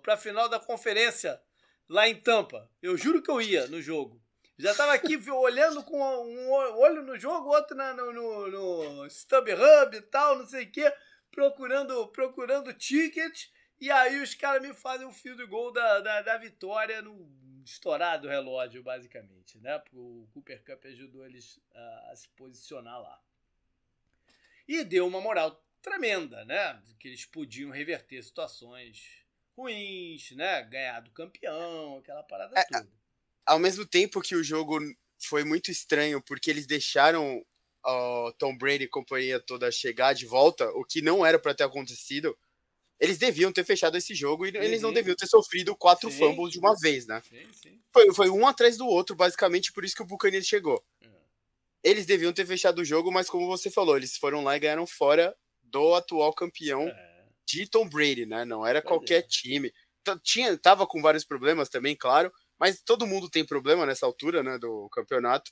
para a final da conferência lá em Tampa. Eu juro que eu ia no jogo. Já estava aqui olhando com um olho no jogo, outro na, no, no, no StubHub e tal, não sei o quê procurando, procurando ticket, e aí os caras me fazem o fio do gol da, da, da vitória no estourado relógio, basicamente, né? O Cooper Cup ajudou eles a, a se posicionar lá. E deu uma moral tremenda, né? Que eles podiam reverter situações ruins, né? Ganhar do campeão, aquela parada é, toda. Ao mesmo tempo que o jogo foi muito estranho, porque eles deixaram o Tom Brady e companhia toda chegar de volta, o que não era para ter acontecido, eles deviam ter fechado esse jogo e eles não deviam ter sofrido quatro sim, fumbles de uma vez, né? Sim, sim. Foi, foi um atrás do outro, basicamente, por isso que o Buccaneers chegou. Uhum. Eles deviam ter fechado o jogo, mas como você falou, eles foram lá e ganharam fora do atual campeão é. de Tom Brady, né? Não era qualquer é. time. Tinha, tava com vários problemas também, claro, mas todo mundo tem problema nessa altura, né, do campeonato.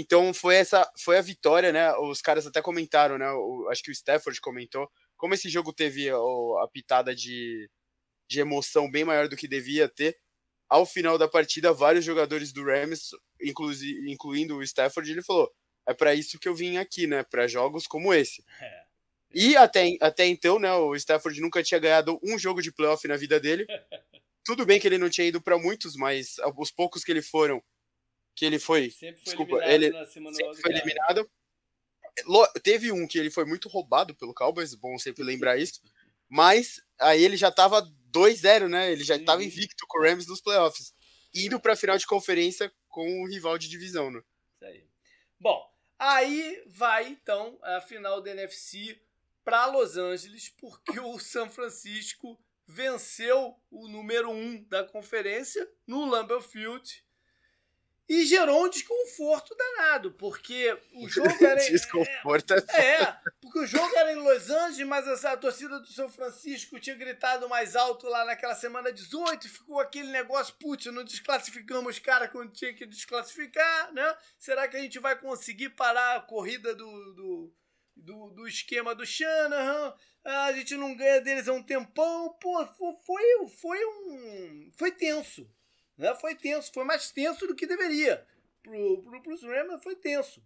Então foi essa foi a vitória, né? Os caras até comentaram, né? O, acho que o Stafford comentou como esse jogo teve o, a pitada de, de emoção bem maior do que devia ter. Ao final da partida, vários jogadores do Rams, incluindo o Stafford, ele falou: é para isso que eu vim aqui, né? Para jogos como esse. É. E até, até então, né? O Stafford nunca tinha ganhado um jogo de playoff na vida dele. Tudo bem que ele não tinha ido para muitos, mas os poucos que ele foram, que ele foi. Sempre foi desculpa, ele sempre foi eliminado. Teve um que ele foi muito roubado pelo Cowboys, bom sempre lembrar isso. Mas aí ele já tava 2-0, né? Ele já estava invicto com o Rams nos playoffs. Indo para a final de conferência com o rival de divisão, né? Isso aí. Bom, aí vai então a final da NFC para Los Angeles, porque o São Francisco venceu o número 1 um da conferência no Lambeau Field e gerou um desconforto danado, porque o jogo era. desconforto é, é, porque o jogo era em Los Angeles, mas a, a, torcida do São Francisco tinha gritado mais alto lá naquela semana 18, e ficou aquele negócio, putz, não desclassificamos os caras quando tinha que desclassificar, né? Será que a gente vai conseguir parar a corrida do, do, do, do esquema do Shanahan? Ah, a gente não ganha deles há um tempão. Pô, foi, foi um. Foi tenso né? Foi tenso, foi mais tenso do que deveria. Pro, pro, pros Rams foi tenso.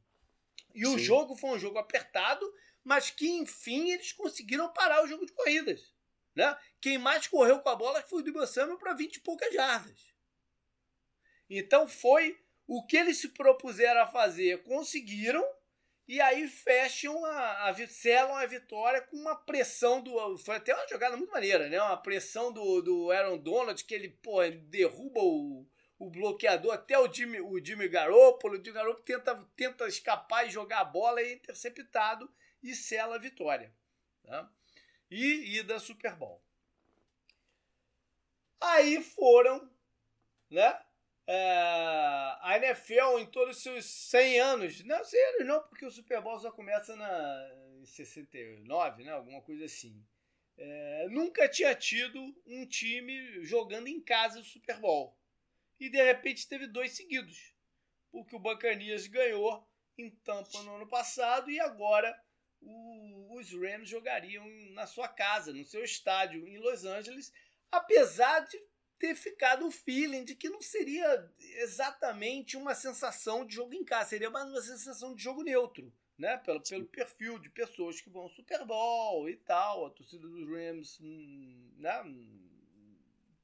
E Sim. o jogo foi um jogo apertado, mas que enfim eles conseguiram parar o jogo de corridas. Né? Quem mais correu com a bola foi o Debo Samuel para 20 e poucas jardas. Então foi o que eles se propuseram a fazer, conseguiram e aí fecham a, a selam a vitória com uma pressão do. Foi até uma jogada muito maneira, né? Uma pressão do, do Aaron Donald, que ele, pô, derruba o, o bloqueador até o Jimmy, o Jimmy Garoppolo. O Jimmy Garoppolo tenta, tenta escapar e jogar a bola, é interceptado e sela a vitória. Tá? E ida Super Bowl. Aí foram, né? É, a NFL em todos os seus 100 anos, não 100 anos não, porque o Super Bowl só começa na, em 69, né, alguma coisa assim. É, nunca tinha tido um time jogando em casa o Super Bowl. E de repente teve dois seguidos. Porque o Buccaneers ganhou em Tampa no ano passado e agora o, os Rams jogariam na sua casa, no seu estádio em Los Angeles, apesar de ter ficado o feeling de que não seria exatamente uma sensação de jogo em casa, seria mais uma sensação de jogo neutro. né? Pelo, pelo perfil de pessoas que vão ao Super Bowl e tal. A torcida dos Rams hum, né?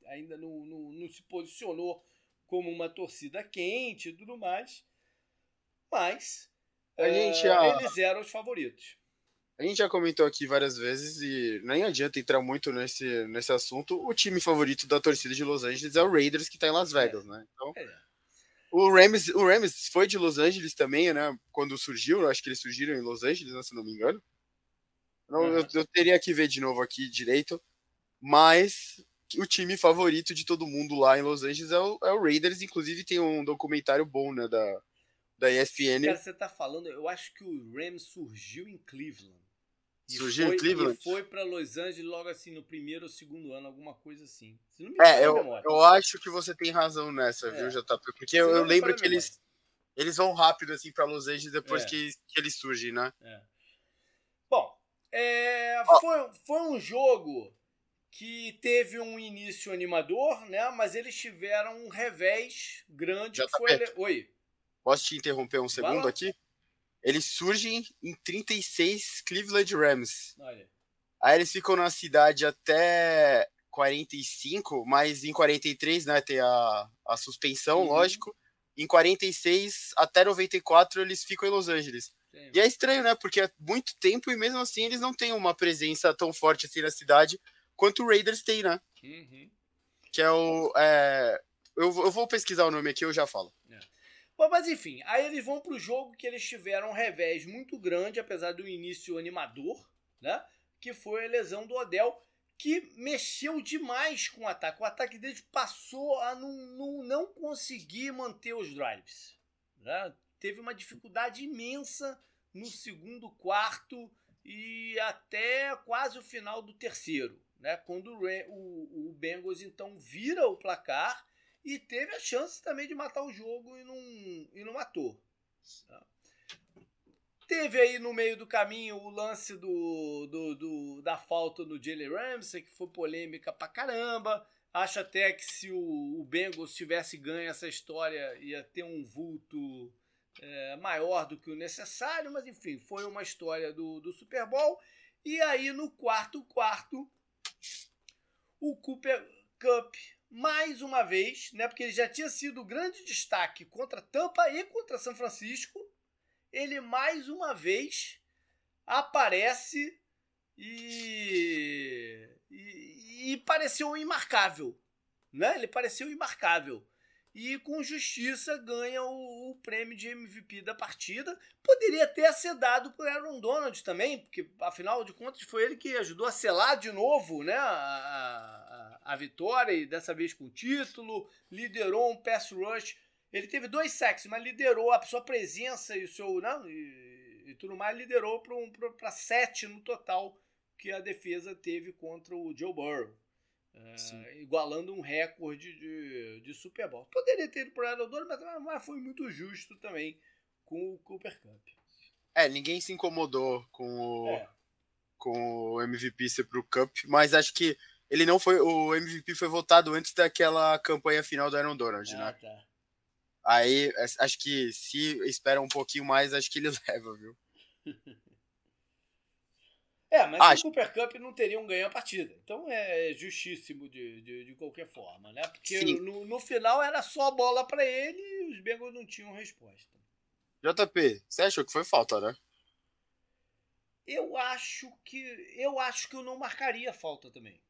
ainda não, não, não se posicionou como uma torcida quente e tudo mais. Mas a gente já... eles eram os favoritos. A gente já comentou aqui várias vezes e nem adianta entrar muito nesse, nesse assunto. O time favorito da torcida de Los Angeles é o Raiders, que está em Las Vegas, é. né? Então, é. o, Rams, o Rams foi de Los Angeles também, né? Quando surgiu, acho que eles surgiram em Los Angeles, né, se não me engano. Não, uhum. eu, eu, teria que ver de novo aqui direito. Mas o time favorito de todo mundo lá em Los Angeles é o, é o Raiders. Inclusive tem um documentário bom, né? Da, da ESPN. Cara, você tá falando, eu acho que o Rams surgiu em Cleveland. Surgiu foi, em Cleveland? E foi para Los Angeles logo assim no primeiro ou segundo ano, alguma coisa assim. é, eu, eu acho que você tem razão nessa, é. viu, JP? Porque eu, eu lembro que eles, eles vão rápido assim para Los Angeles depois é. que, que eles surgem, né? É. Bom, é, foi, foi um jogo que teve um início animador, né? Mas eles tiveram um revés grande. JP, foi... Oi. Posso te interromper um segundo aqui? Eles surgem em 36 Cleveland Rams. Olha. Aí eles ficam na cidade até 45, mas em 43, né, tem a, a suspensão, uhum. lógico. Em 46 até 94 eles ficam em Los Angeles. Sim. E é estranho, né? Porque é muito tempo e mesmo assim eles não têm uma presença tão forte assim na cidade quanto o Raiders tem, né? Uhum. Que é o. É... Eu, eu vou pesquisar o nome aqui eu já falo. É. Bom, mas enfim, aí eles vão pro jogo que eles tiveram um revés muito grande, apesar do início animador, né? Que foi a lesão do Odell, que mexeu demais com o ataque. O ataque deles passou a não, não, não conseguir manter os drives. Né? Teve uma dificuldade imensa no segundo quarto e até quase o final do terceiro. Né? Quando o, o, o Bengals então vira o placar e teve a chance também de matar o jogo e não, e não matou. Tá? Teve aí no meio do caminho o lance do, do, do da falta no Jalen Ramsey, que foi polêmica pra caramba. Acho até que se o, o Bengals tivesse ganho essa história, ia ter um vulto é, maior do que o necessário, mas enfim, foi uma história do, do Super Bowl. E aí no quarto quarto, o Cooper Cup mais uma vez, né, porque ele já tinha sido grande destaque contra Tampa e contra São Francisco, ele mais uma vez aparece e, e, e pareceu imarcável, né? Ele pareceu imarcável e com justiça ganha o, o, prêmio de MVP da partida. Poderia ter ser dado para Aaron Donald também, porque afinal de contas foi ele que ajudou a selar de novo né, a, a, vitória, e dessa vez com o título, liderou um pass rush. Ele teve dois sacks, mas liderou a sua presença e o seu. Não, né, e, e tudo mais, liderou para um, sete no total que a defesa teve contra o Joe Burrow. É, igualando um recorde de, de Super Bowl. Poderia ter ido para o mas, mas foi muito justo também com o Cooper Cup. É, ninguém se incomodou com o, é. com o MVP ser pro Cup, mas acho que ele não foi. O MVP foi votado antes daquela campanha final do Aaron Donald, ah, né? Tá. Aí acho que se espera um pouquinho mais, acho que ele leva, viu? É, mas Acho... o Cooper Cup não teriam ganho a partida. Então é justíssimo de, de, de qualquer forma, né? Porque no, no, final era só bola para ele e os Bengals não tinham resposta. JP, você achou que foi falta, né? Eu acho que eu acho que eu não marcaria falta também.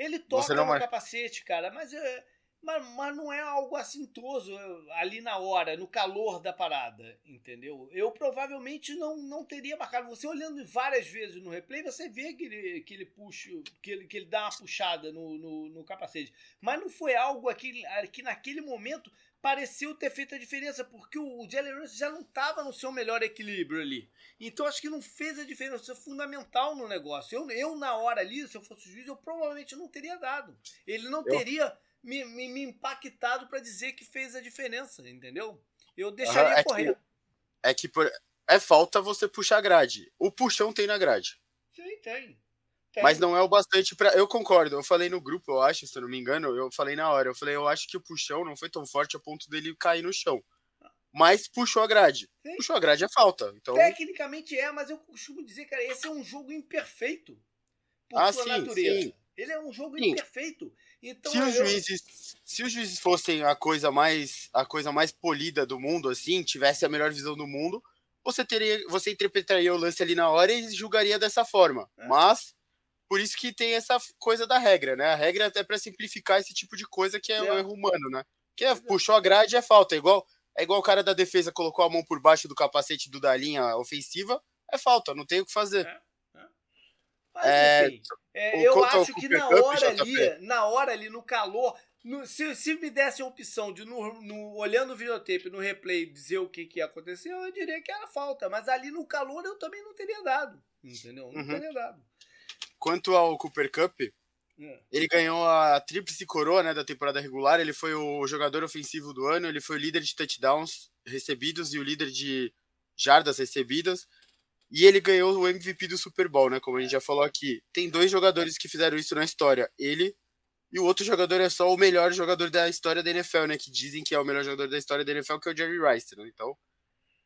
Ele toca no mar... capacete, cara, mas é, mas, mas não é algo assintoso ali na hora, no calor da parada, entendeu? Eu provavelmente não, não teria marcado. Você olhando várias vezes no replay, você vê que ele, que ele puxa, que ele, que ele dá uma puxada no, no, no capacete. Mas não foi algo aqui, que naquele momento pareceu ter feito a diferença, porque o Jalen Ramsey já não estava no seu melhor equilíbrio ali. Então acho que não fez a diferença, é fundamental no negócio. Eu, eu na hora ali, se eu fosse juiz, eu provavelmente não teria dado. Ele não eu... teria me, me, me impactado para dizer que fez a diferença, entendeu? Eu deixaria é correr. Que, é que por, é falta você puxar a grade. O puxão tem na grade. Sim, tem. Tem. Mas não é o bastante para. Eu concordo. Eu falei no grupo, eu acho, se eu não me engano, eu falei na hora. Eu falei, eu acho que o puxão não foi tão forte a ponto dele cair no chão. mas puxou a grade. Sim. Puxou a grade é falta. Então... Tecnicamente é, mas eu costumo dizer, cara, esse é um jogo imperfeito. Por ah, sua sim, natureza. Sim. Ele é um jogo sim. imperfeito. Então, se, eu... os juízes, se os juízes fossem a coisa mais a coisa mais polida do mundo, assim, tivesse a melhor visão do mundo, você teria, você interpretaria o lance ali na hora e julgaria dessa forma. É. Mas por isso que tem essa coisa da regra, né? A regra é para simplificar esse tipo de coisa que é, é. o erro humano, né? Que é, puxou a grade é falta, é igual é igual o cara da defesa colocou a mão por baixo do capacete do da linha ofensiva, é falta, não tem o que fazer. É. Mas, é, enfim, é, eu acho que na hora ali, na hora ali, no calor, no, se, se me desse a opção de, no, no, olhando o videotape, no replay, dizer o que, que ia acontecer, eu diria que era falta. Mas ali no calor eu também não teria dado. Entendeu? Não uhum. teria dado. Quanto ao Cooper Cup, é. ele ganhou a tríplice coroa né, da temporada regular. Ele foi o jogador ofensivo do ano, ele foi o líder de touchdowns recebidos e o líder de jardas recebidas. E ele ganhou o MVP do Super Bowl, né? Como a gente já falou aqui. Tem dois jogadores que fizeram isso na história. Ele e o outro jogador é só o melhor jogador da história da NFL, né? Que dizem que é o melhor jogador da história da NFL, que é o Jerry Rice, né? Então,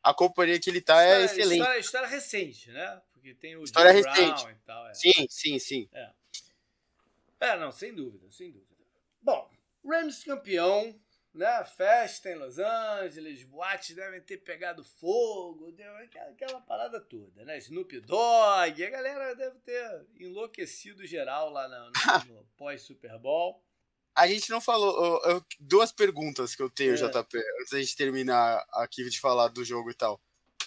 a companhia que ele tá é história, é excelente. História, história recente, né? Porque tem o história Jim recente. Brown e tal. É. Sim, sim, sim. É. é, não, sem dúvida, sem dúvida. Bom, Rams campeão, né? Festa em Los Angeles, boates devem ter pegado fogo, deu aquela, aquela parada toda, né? Snoop Dogg, a galera deve ter enlouquecido geral lá no, no, no pós-Super Bowl. A gente não falou. duas perguntas que eu tenho, é. JP, antes da gente terminar aqui de falar do jogo e tal.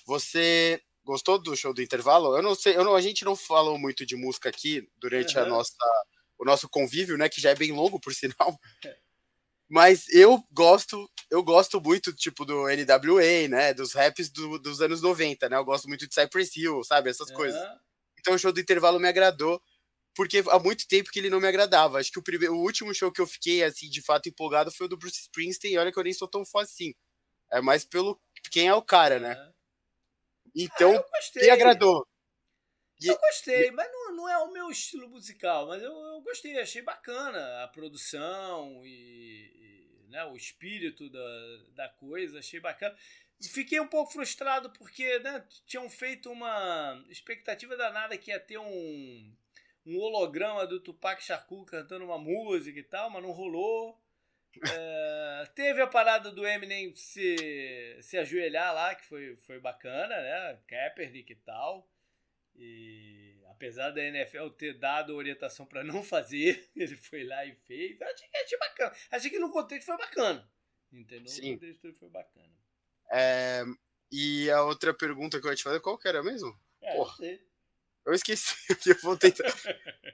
Você gostou do show do intervalo? Eu não sei, eu não, a gente não falou muito de música aqui durante uhum. a nossa, o nosso convívio, né? Que já é bem longo, por sinal. Mas eu gosto, eu gosto muito, tipo, do NWA, né? Dos raps do, dos anos 90, né? Eu gosto muito de Cypress Hill, sabe? Essas uhum. coisas. Então o show do intervalo me agradou, porque há muito tempo que ele não me agradava. Acho que o, primeiro, o último show que eu fiquei, assim, de fato empolgado foi o do Bruce Springsteen, e olha que eu nem sou tão fã assim. É mais pelo quem é o cara, né? Então, ah, me agradou. Eu gostei, mas não, não, é o meu estilo musical, mas eu, eu gostei, achei bacana a produção e, né, o espírito da, da coisa, achei bacana. Fiquei um pouco frustrado porque né, tinham feito uma expectativa danada que ia ter um, um holograma do Tupac Shakur cantando uma música e tal, mas não rolou. É, teve a parada do Eminem se, se ajoelhar lá, que foi, foi bacana, né? Kaepernick e tal. E apesar da NFL ter dado orientação para não fazer, ele foi lá e fez. Achei, achei bacana. Achei que no contexto foi bacana. Entendeu? Sim. No contexto foi bacana. É, e a outra pergunta que eu ia te fazer, qual que era mesmo? É, Porra, eu, eu esqueci que eu vou tentar.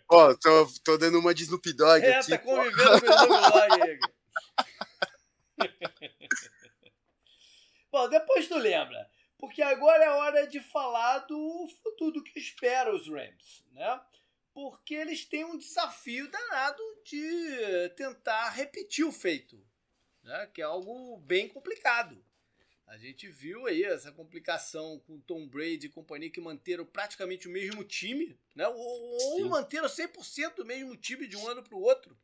Ó, tô, tô dando uma de Snoop Dogg é, aqui. tá convivendo com o Snoop Dogg. Bom, depois tu lembra porque agora é hora de falar do futuro que espera os Rams, né? Porque eles têm um desafio danado de tentar repetir o feito, né? Que é algo bem complicado. A gente viu aí essa complicação com Tom Brady e companhia que manteram praticamente o mesmo time, né? Ou, ou manteram 100% do mesmo time de um ano para o outro.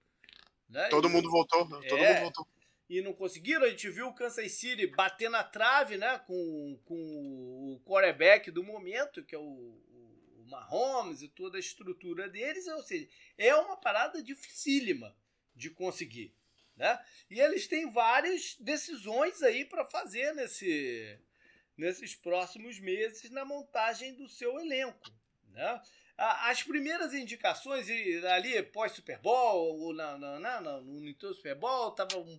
Né? Todo e, mundo voltou, né? todo é, mundo voltou e não conseguiram. A gente viu o Kansas City bater na trave, né? Com, com o quarterback do momento, que é o, o Mahomes e toda a estrutura deles. Ou seja, é uma parada dificílima de conseguir. Né? E eles têm várias decisões aí para fazer nesse, nesses próximos meses na montagem do seu elenco. Né? As primeiras indicações ali pós-Super Bowl, ou na, na, na, no, no Super Bowl, estava um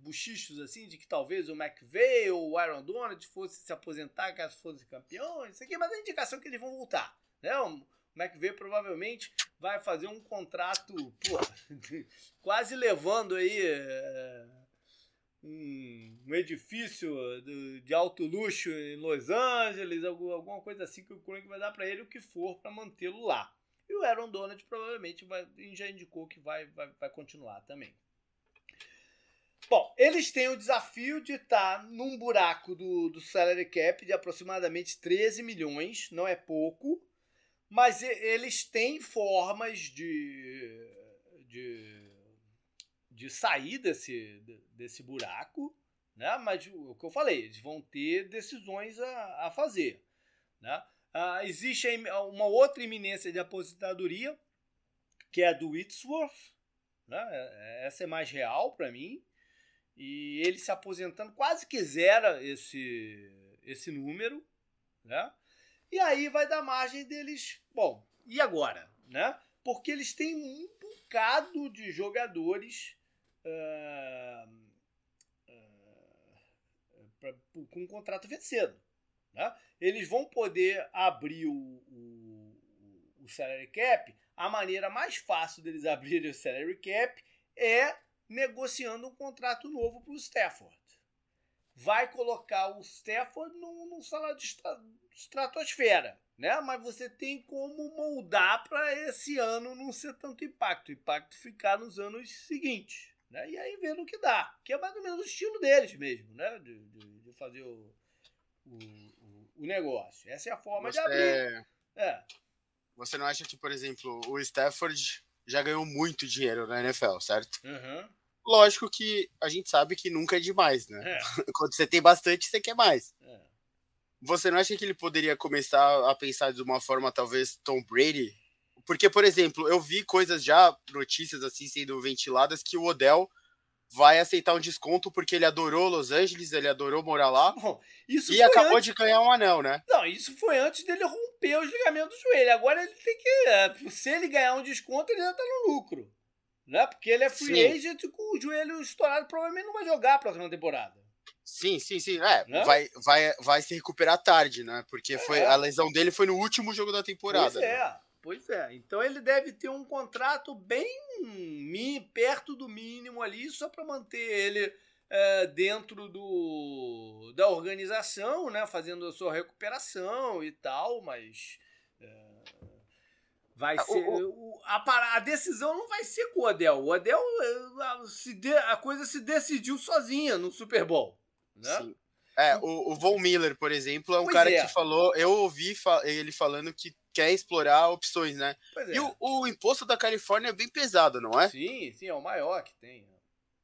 buchichos assim de que talvez o McVeigh ou o Aaron Donald fosse se aposentar caso fosse campeão, isso aqui, mas é indicação que eles vão voltar. Né? O McVeigh provavelmente vai fazer um contrato pô, quase levando aí é, um, um, edifício de, de, alto luxo em Los Angeles, alguma coisa assim que o Kroenke vai dar para ele o que for para mantê-lo lá. E o Aaron Donald provavelmente vai, já indicou que vai, vai, vai continuar também. Bom, eles têm o desafio de estar num buraco do, do salary cap de aproximadamente 13 milhões, não é pouco, mas eles têm formas de, de, de sair desse, desse buraco, né? Mas o que eu falei, eles vão ter decisões a, a fazer, né? Ah, existe uma outra iminência de aposentadoria, que é a do Whitworth, né? É, essa é mais real para mim. E ele se aposentando quase que zera esse, esse número, né? E aí vai dar margem deles. Bom, e agora? Né? Porque eles têm um bocado de jogadores uh, pra, com um contrato vencido. Né? Eles vão poder abrir o, o, o salary cap. A maneira mais fácil deles abrirem o salary cap é negociando um contrato novo para o Stafford. Vai colocar o Stafford num, num salário de estratosfera, né? Mas você tem como moldar para esse ano não ser tanto impacto, o impacto ficar nos anos seguintes, né? E aí vendo o que dá, que é mais ou menos o estilo deles mesmo, né? De, de, de fazer o, o, o, negócio. Essa é a forma você, de abrir. É. Você não acha que, por exemplo, o Stafford já ganhou muito dinheiro na NFL, certo? Uhum. Lógico que a gente sabe que nunca é demais, né? É. Quando você tem bastante, você quer mais. É. Você não acha que ele poderia começar a pensar de uma forma, talvez, Tom Brady? Porque, por exemplo, eu vi coisas já, notícias assim, sendo ventiladas, que o Odell vai aceitar um desconto porque ele adorou Los Angeles, ele adorou morar lá. Bom, e acabou antes... de ganhar um anel, né? Não, isso foi antes dele romper os ligamentos do joelho. Agora ele tem que. É, se ele ganhar um desconto, ele já tá no lucro né? Porque ele é free sim. agent com o joelho estourado, provavelmente não vai jogar a próxima temporada. Sim, sim, sim. É, né? vai, vai, vai se recuperar tarde, né? Porque é. foi, a lesão dele foi no último jogo da temporada. Pois é, né? Pois é. Então ele deve ter um contrato bem perto do mínimo ali, só para manter ele é, dentro do, da organização, né? Fazendo a sua recuperação e tal, mas. É, Vai ah, ser. O, a, a, decisão não vai ser com o Odell. O Odell, a, se de, a coisa se decidiu sozinha no Super Bowl. Né? Sim. É, o, o Von Miller, por exemplo, é um pois cara é. que falou. Eu ouvi ele falando que quer explorar opções, né? Pois e é. o, o, imposto da Califórnia é bem pesado, não é? Sim, sim, é o maior que tem.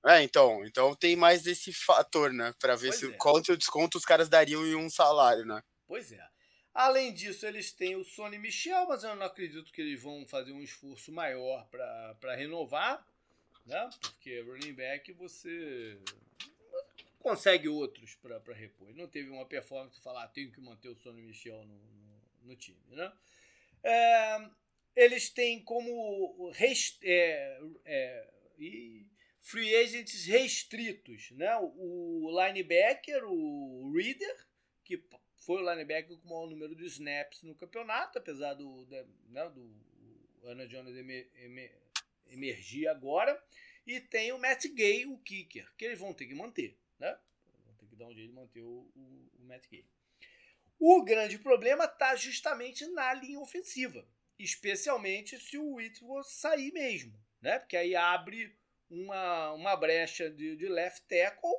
É, então, então tem mais esse fator, né? Para ver pois se é. quanto desconto os caras dariam em um salário, né? Pois é. Além disso, eles têm o Sony Michel, mas eu não acredito que eles vão fazer um esforço maior para renovar, né? Porque running back você consegue outros para repor. Não teve uma performance de falar, ah, tenho que manter o Sony Michel no, no, no time, né? É, eles têm como rest, é, é, free agents restritos, né? O linebacker, o Reader, que foi o linebacker com o maior número de snaps no campeonato, apesar do, né, do Ana Jones emer, emer, emergir agora. E tem o Matt Gay, o kicker, que eles vão ter que manter. Né? Vão ter que dar um jeito de manter o, o, o Matt Gay. O grande problema está justamente na linha ofensiva, especialmente se o Whitworth sair mesmo, né? porque aí abre uma, uma brecha de, de left tackle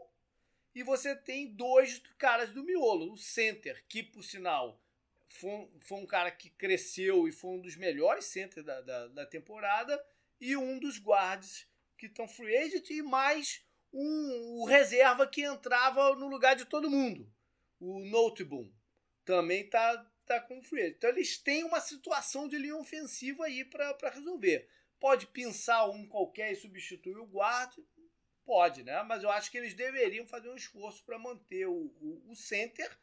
e você tem dois caras do miolo. O center, que por sinal foi, foi um cara que cresceu e foi um dos melhores centers da, da, da temporada. E um dos guards que estão free agent e mais um, o reserva que entrava no lugar de todo mundo. O Noteboom também tá, tá com free. Então eles têm uma situação de linha ofensiva aí para resolver. Pode pensar um qualquer e substituir o guarda, Pode, né? Mas eu acho que eles deveriam fazer um esforço para manter o, o, o, center.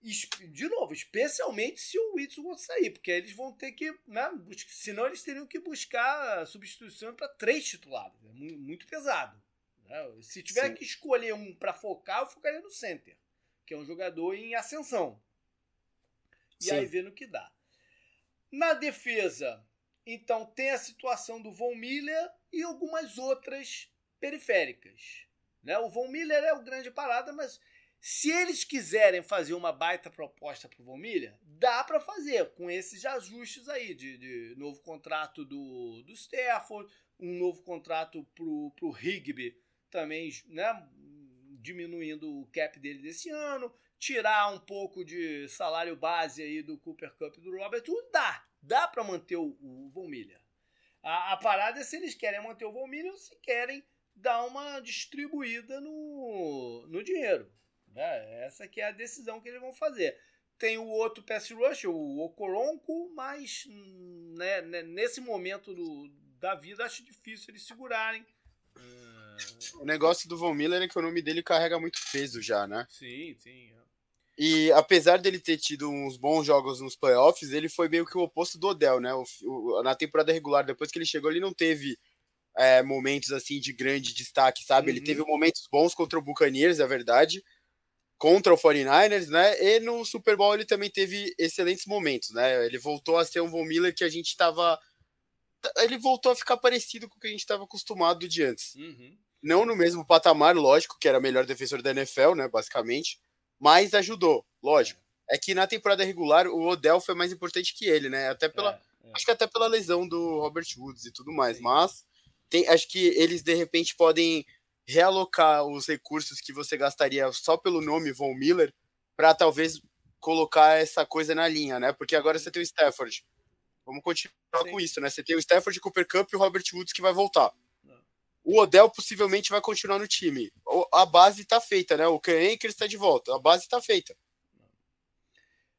De novo, especialmente se o Whitson sair, porque eles vão ter que. Né, senão eles teriam que buscar substituição para três titulares. É muito pesado. Né? Se tiver Sim. que escolher um para focar, eu focaria no center, que é um jogador em ascensão. E Sim. aí vendo o que dá. Na defesa, então tem a situação do Von Miller e algumas outras periféricas. Né? O Von Miller é o grande parada, mas se eles quiserem fazer uma baita proposta para o Von Miller, dá para fazer com esses ajustes aí de, de, novo contrato do, do Stafford, um novo contrato para o Higby também, né? Diminuindo o cap dele desse ano, tirar um pouco de salário base aí do Cooper Cup e do Robert Wood, dá, dá para manter o, o Von Miller. A, a, parada é se eles querem manter o Von Miller ou se querem dar uma distribuída no, no dinheiro. Né? Essa que é a decisão que eles vão fazer. Tem o outro pass rush, o Okoronko, mas né, nesse momento do, da vida acho difícil eles segurarem. O negócio do Von Miller é que o nome dele carrega muito peso já, né? Sim, sim. É. E apesar dele ter tido uns bons jogos nos playoffs, ele foi meio que o oposto do Odell, né? O, o, na temporada regular, depois que ele chegou, ele não teve é, momentos assim de grande destaque, sabe? Uhum. Ele teve momentos bons contra o Buccaneers, é verdade, contra o 49ers, né? E no Super Bowl ele também teve excelentes momentos, né? Ele voltou a ser um Von Miller que a gente estava ele voltou a ficar parecido com o que a gente estava acostumado de antes. Uhum. Não no mesmo patamar, lógico, que era o melhor defensor da NFL, né, basicamente, mas ajudou, lógico. É que na temporada regular o Odell foi mais importante que ele, né? Até pela, é, é. acho que até pela lesão do Robert Woods e tudo mais, Sim. mas tem, acho que eles de repente podem realocar os recursos que você gastaria só pelo nome Von Miller para talvez colocar essa coisa na linha, né? Porque agora você tem o Stafford. Vamos continuar Sim. com isso, né? Você tem o Stafford, Cooper Cup e o Robert Woods que vai voltar. O Odell possivelmente vai continuar no time. A base tá feita, né? O Ken Akers está de volta. A base tá feita.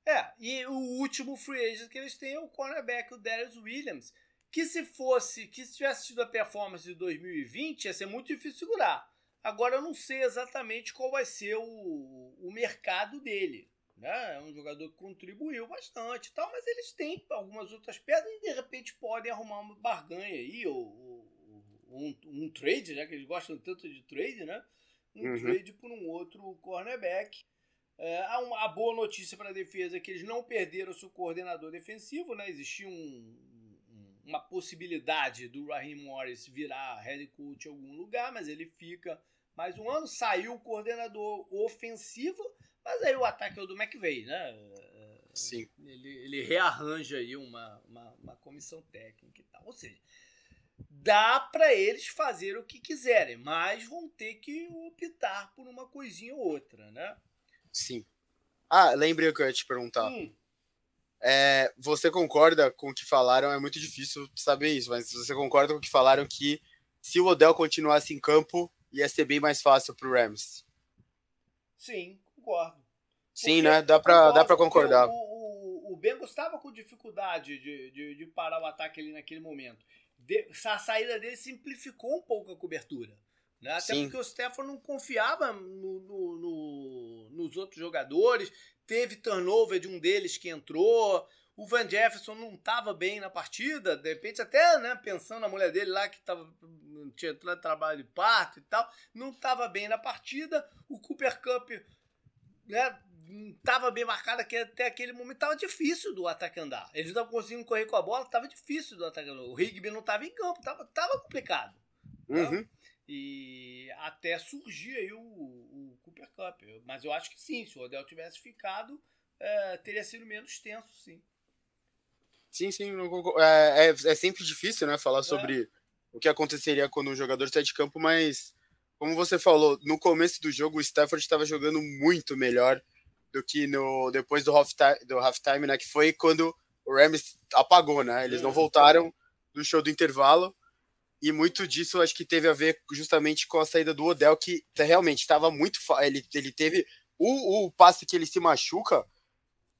É, e o último free agent que eles têm é o cornerback, o Darius Williams, que se fosse, que se tivesse tido a performance de 2020, ia ser muito difícil segurar. Agora eu não sei exatamente qual vai ser o, o mercado dele. Né? É um jogador que contribuiu bastante e tal, mas eles têm algumas outras pedras e de repente podem arrumar uma barganha aí, ou um, um, trade, né? que eles gostam tanto de trade, né? Um uhum. trade por um outro cornerback. É, a, a boa notícia para a defesa é que eles não perderam seu coordenador defensivo, né? Existia um, uma possibilidade do Raheem Morris virar head coach em algum lugar, mas ele fica mais um ano. Saiu o coordenador ofensivo, mas aí o ataque é o do McVeigh, né? Sim. Ele, ele rearranja aí uma, uma, uma comissão técnica e tal. Ou seja, dá para eles fazer o que quiserem, mas vão ter que optar por uma coisinha ou outra, né? Sim. Ah, lembrei o que eu ia te perguntar. Hum. É, você concorda com o que falaram? É muito difícil saber isso, mas você concorda com o que falaram que se o Odell continuasse em campo, ia ser bem mais fácil pro Rams? Sim, concordo. Sim, porque, né? Dá pra, dá pra concordar. O, o, o Bengals estava com dificuldade de, de, de, parar o ataque ali naquele momento. A saída dele simplificou um pouco a cobertura. Né? Até Sim. porque o Stefan não confiava no, no, no, nos outros jogadores, teve turnover de um deles que entrou. O Van Jefferson não estava bem na partida, de repente até né, pensando na mulher dele lá que tava, tinha entrado trabalho de parto e tal, não estava bem na partida. O Cooper Cup né, estava bem marcado que até aquele momento estava difícil do ataque andar. Eles não conseguindo correr com a bola, estava difícil do ataque andar. O Rigby não estava em campo, estava tava complicado. Uhum. E até surgir aí o, o, Cooper Cup. Mas eu acho que sim, se o Odell tivesse ficado, é, teria sido menos tenso, sim. Sim, sim. É, é, é sempre difícil, né, falar é. sobre o que aconteceria quando um jogador sai de campo, mas como você falou, no começo do jogo o Stafford estava jogando muito melhor do que no depois do halftime, do halftime, né, que foi quando o Rams apagou, né? Eles não é. voltaram do show do intervalo e muito disso acho que teve a ver justamente com a saída do Odell, que realmente estava muito. Ele, ele teve. O, o passe que ele se machuca,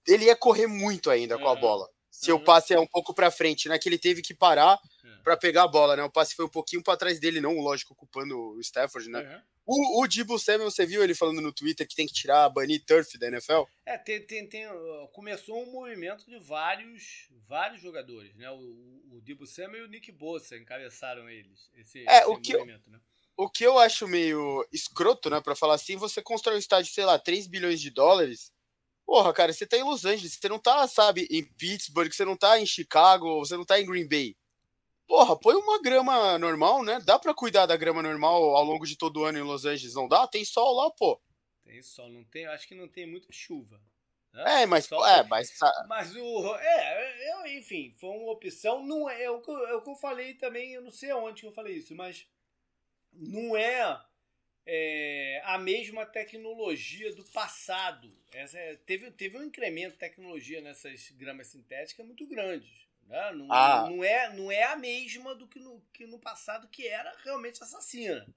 ele ia correr muito ainda uhum. com a bola. Se uhum. passe é um pouco para frente, né? Que ele teve que parar uhum. para pegar a bola, né? O passe foi um pouquinho para trás dele, não, lógico, ocupando o Stafford, né? Uhum. O, o Dibu Samuel, você viu ele falando no Twitter que tem que tirar a Bunny Turf da NFL? É, tem, tem, tem, começou um movimento de vários, vários jogadores, né? O, o Dibu Samuel e o Nick Bosa encabeçaram eles, esse, é, esse o que movimento, eu, né? O que eu acho meio escroto, né, pra falar assim, você constrói um estádio, sei lá, 3 bilhões de dólares, porra, cara, você tá em Los Angeles, você não tá, sabe, em Pittsburgh, você não tá em Chicago, você não tá em Green Bay Porra, põe uma grama normal, né? Dá para cuidar da grama normal ao longo de todo o ano em Los Angeles, não dá? Tem sol lá, pô. Tem sol, não tem, acho que não tem muita chuva. Né? É, mas sol, é, mas mas o é, eu, enfim, foi uma opção, não é, é o, que, é o que eu falei também, eu não sei aonde que eu falei isso, mas não é, é a mesma tecnologia do passado. Essa, é, teve, teve um incremento de tecnologia nessas gramas sintéticas muito grande. Né? Não, ah. não, é, não é a mesma do que no, que no passado, que era realmente assassina.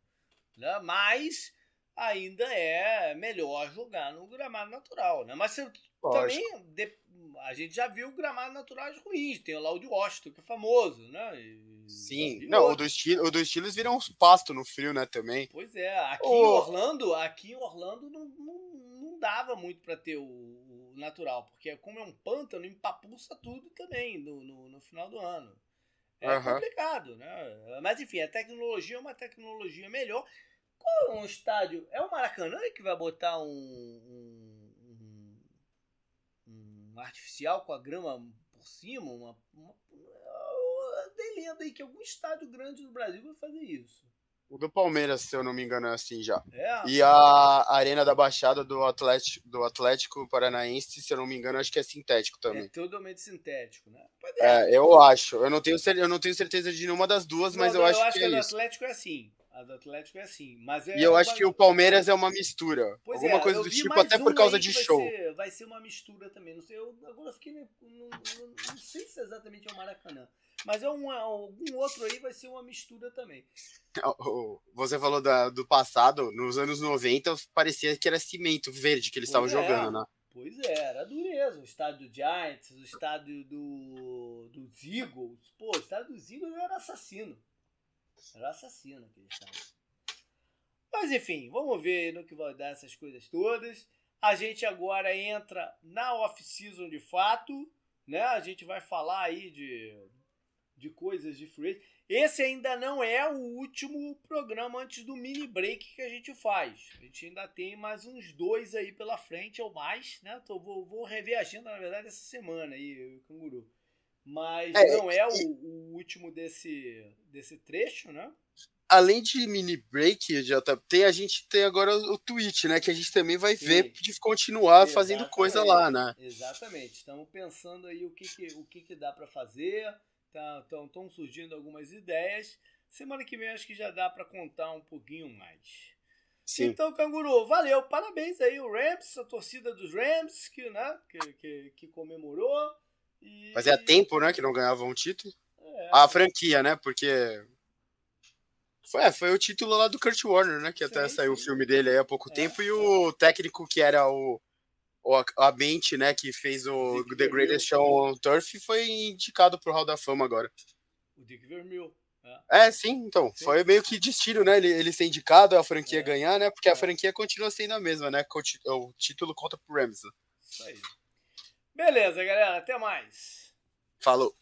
né? Mas ainda é melhor jogar no gramado natural, né? Mas você também a gente já viu gramados naturais ruins, tem lá o de Washington, que é famoso, né? E Sim, não, o do, estilo, o do Steelers vira um pasto no frio, né, também. Pois é, aqui oh. em Orlando, aqui em Orlando não, não, não dava muito para ter o, o, natural, porque como é um pântano, empapuça tudo também no, no, no final do ano. É uhum. complicado, né? Mas enfim, a tecnologia é uma tecnologia melhor. Qual é um estádio? É o Maracanã que vai botar um, um, um, um artificial com a grama por cima? Uma, uma, eu dei lendo aí que algum estádio grande do Brasil vai fazer isso. O do Palmeiras, se eu não me engano, é assim já. É. E a Arena da Baixada do Atlético, do Atlético Paranaense, se eu não me engano, acho que é sintético também. É totalmente sintético, né? É, é, eu acho. Eu não, tenho, eu não tenho certeza de nenhuma das duas, não, mas eu, eu acho, acho que, que é a do Atlético é assim. A do Atlético é assim. Mas é e eu acho que o Palmeiras é uma mistura. Pois alguma é, coisa do tipo, até por causa de vai show. Ser, vai ser uma mistura também. Não sei, eu agora fiquei. Não, não, não, sei se exatamente é o Maracanã. Mas é um, algum outro aí vai ser uma mistura também. Você falou da, do passado, nos anos 90, parecia que era cimento verde que eles estavam é, jogando, né? Pois é, era dureza. O estádio do Giants, o estádio do, dos Eagles. Pô, o estádio dos Eagles era assassino. Era assassino aquele estádio. Mas enfim, vamos ver no que vai dar essas coisas todas. A gente agora entra na off-season de fato, né? A gente vai falar aí de, de coisas de free Esse ainda não é o último programa antes do mini break que a gente faz. A gente ainda tem mais uns dois aí pela frente ou mais, né? Tô, vou, vou rever a agenda, na verdade, essa semana aí, o Canguru. Mas é, não é o, o, último desse, desse trecho, né? Além de mini break, JP, a gente tem agora o Twitch, né? Que a gente também vai Sim. ver de continuar Exatamente. fazendo coisa lá, né? Exatamente. Estamos pensando aí o que, que o que, que dá para fazer. Estão tá, surgindo algumas ideias. Semana que vem acho que já dá para contar um pouquinho mais. Sim. Então, Canguru, valeu, parabéns aí o Rams, a torcida dos Rams, que, né, que, que, que comemorou. E... Fazia tempo, né, que não ganhava um título. É, a franquia, né? Porque. Foi, é, foi o título lá do Kurt Warner, né? Que sim, até saiu sim. o filme dele aí há pouco é, tempo. E o técnico que era o. o a mente, né? Que fez o Dick The Greatest Show on Turf foi indicado pro Hall da Fama agora. O Dick Vermeil. É, é sim, então. Sim. Foi meio que destino, né? Ele, ele ser indicado, a franquia é. ganhar, né? Porque a é. franquia continua sendo a mesma, né? O título conta pro Rams. Isso aí. Beleza, galera. Até mais. Falou.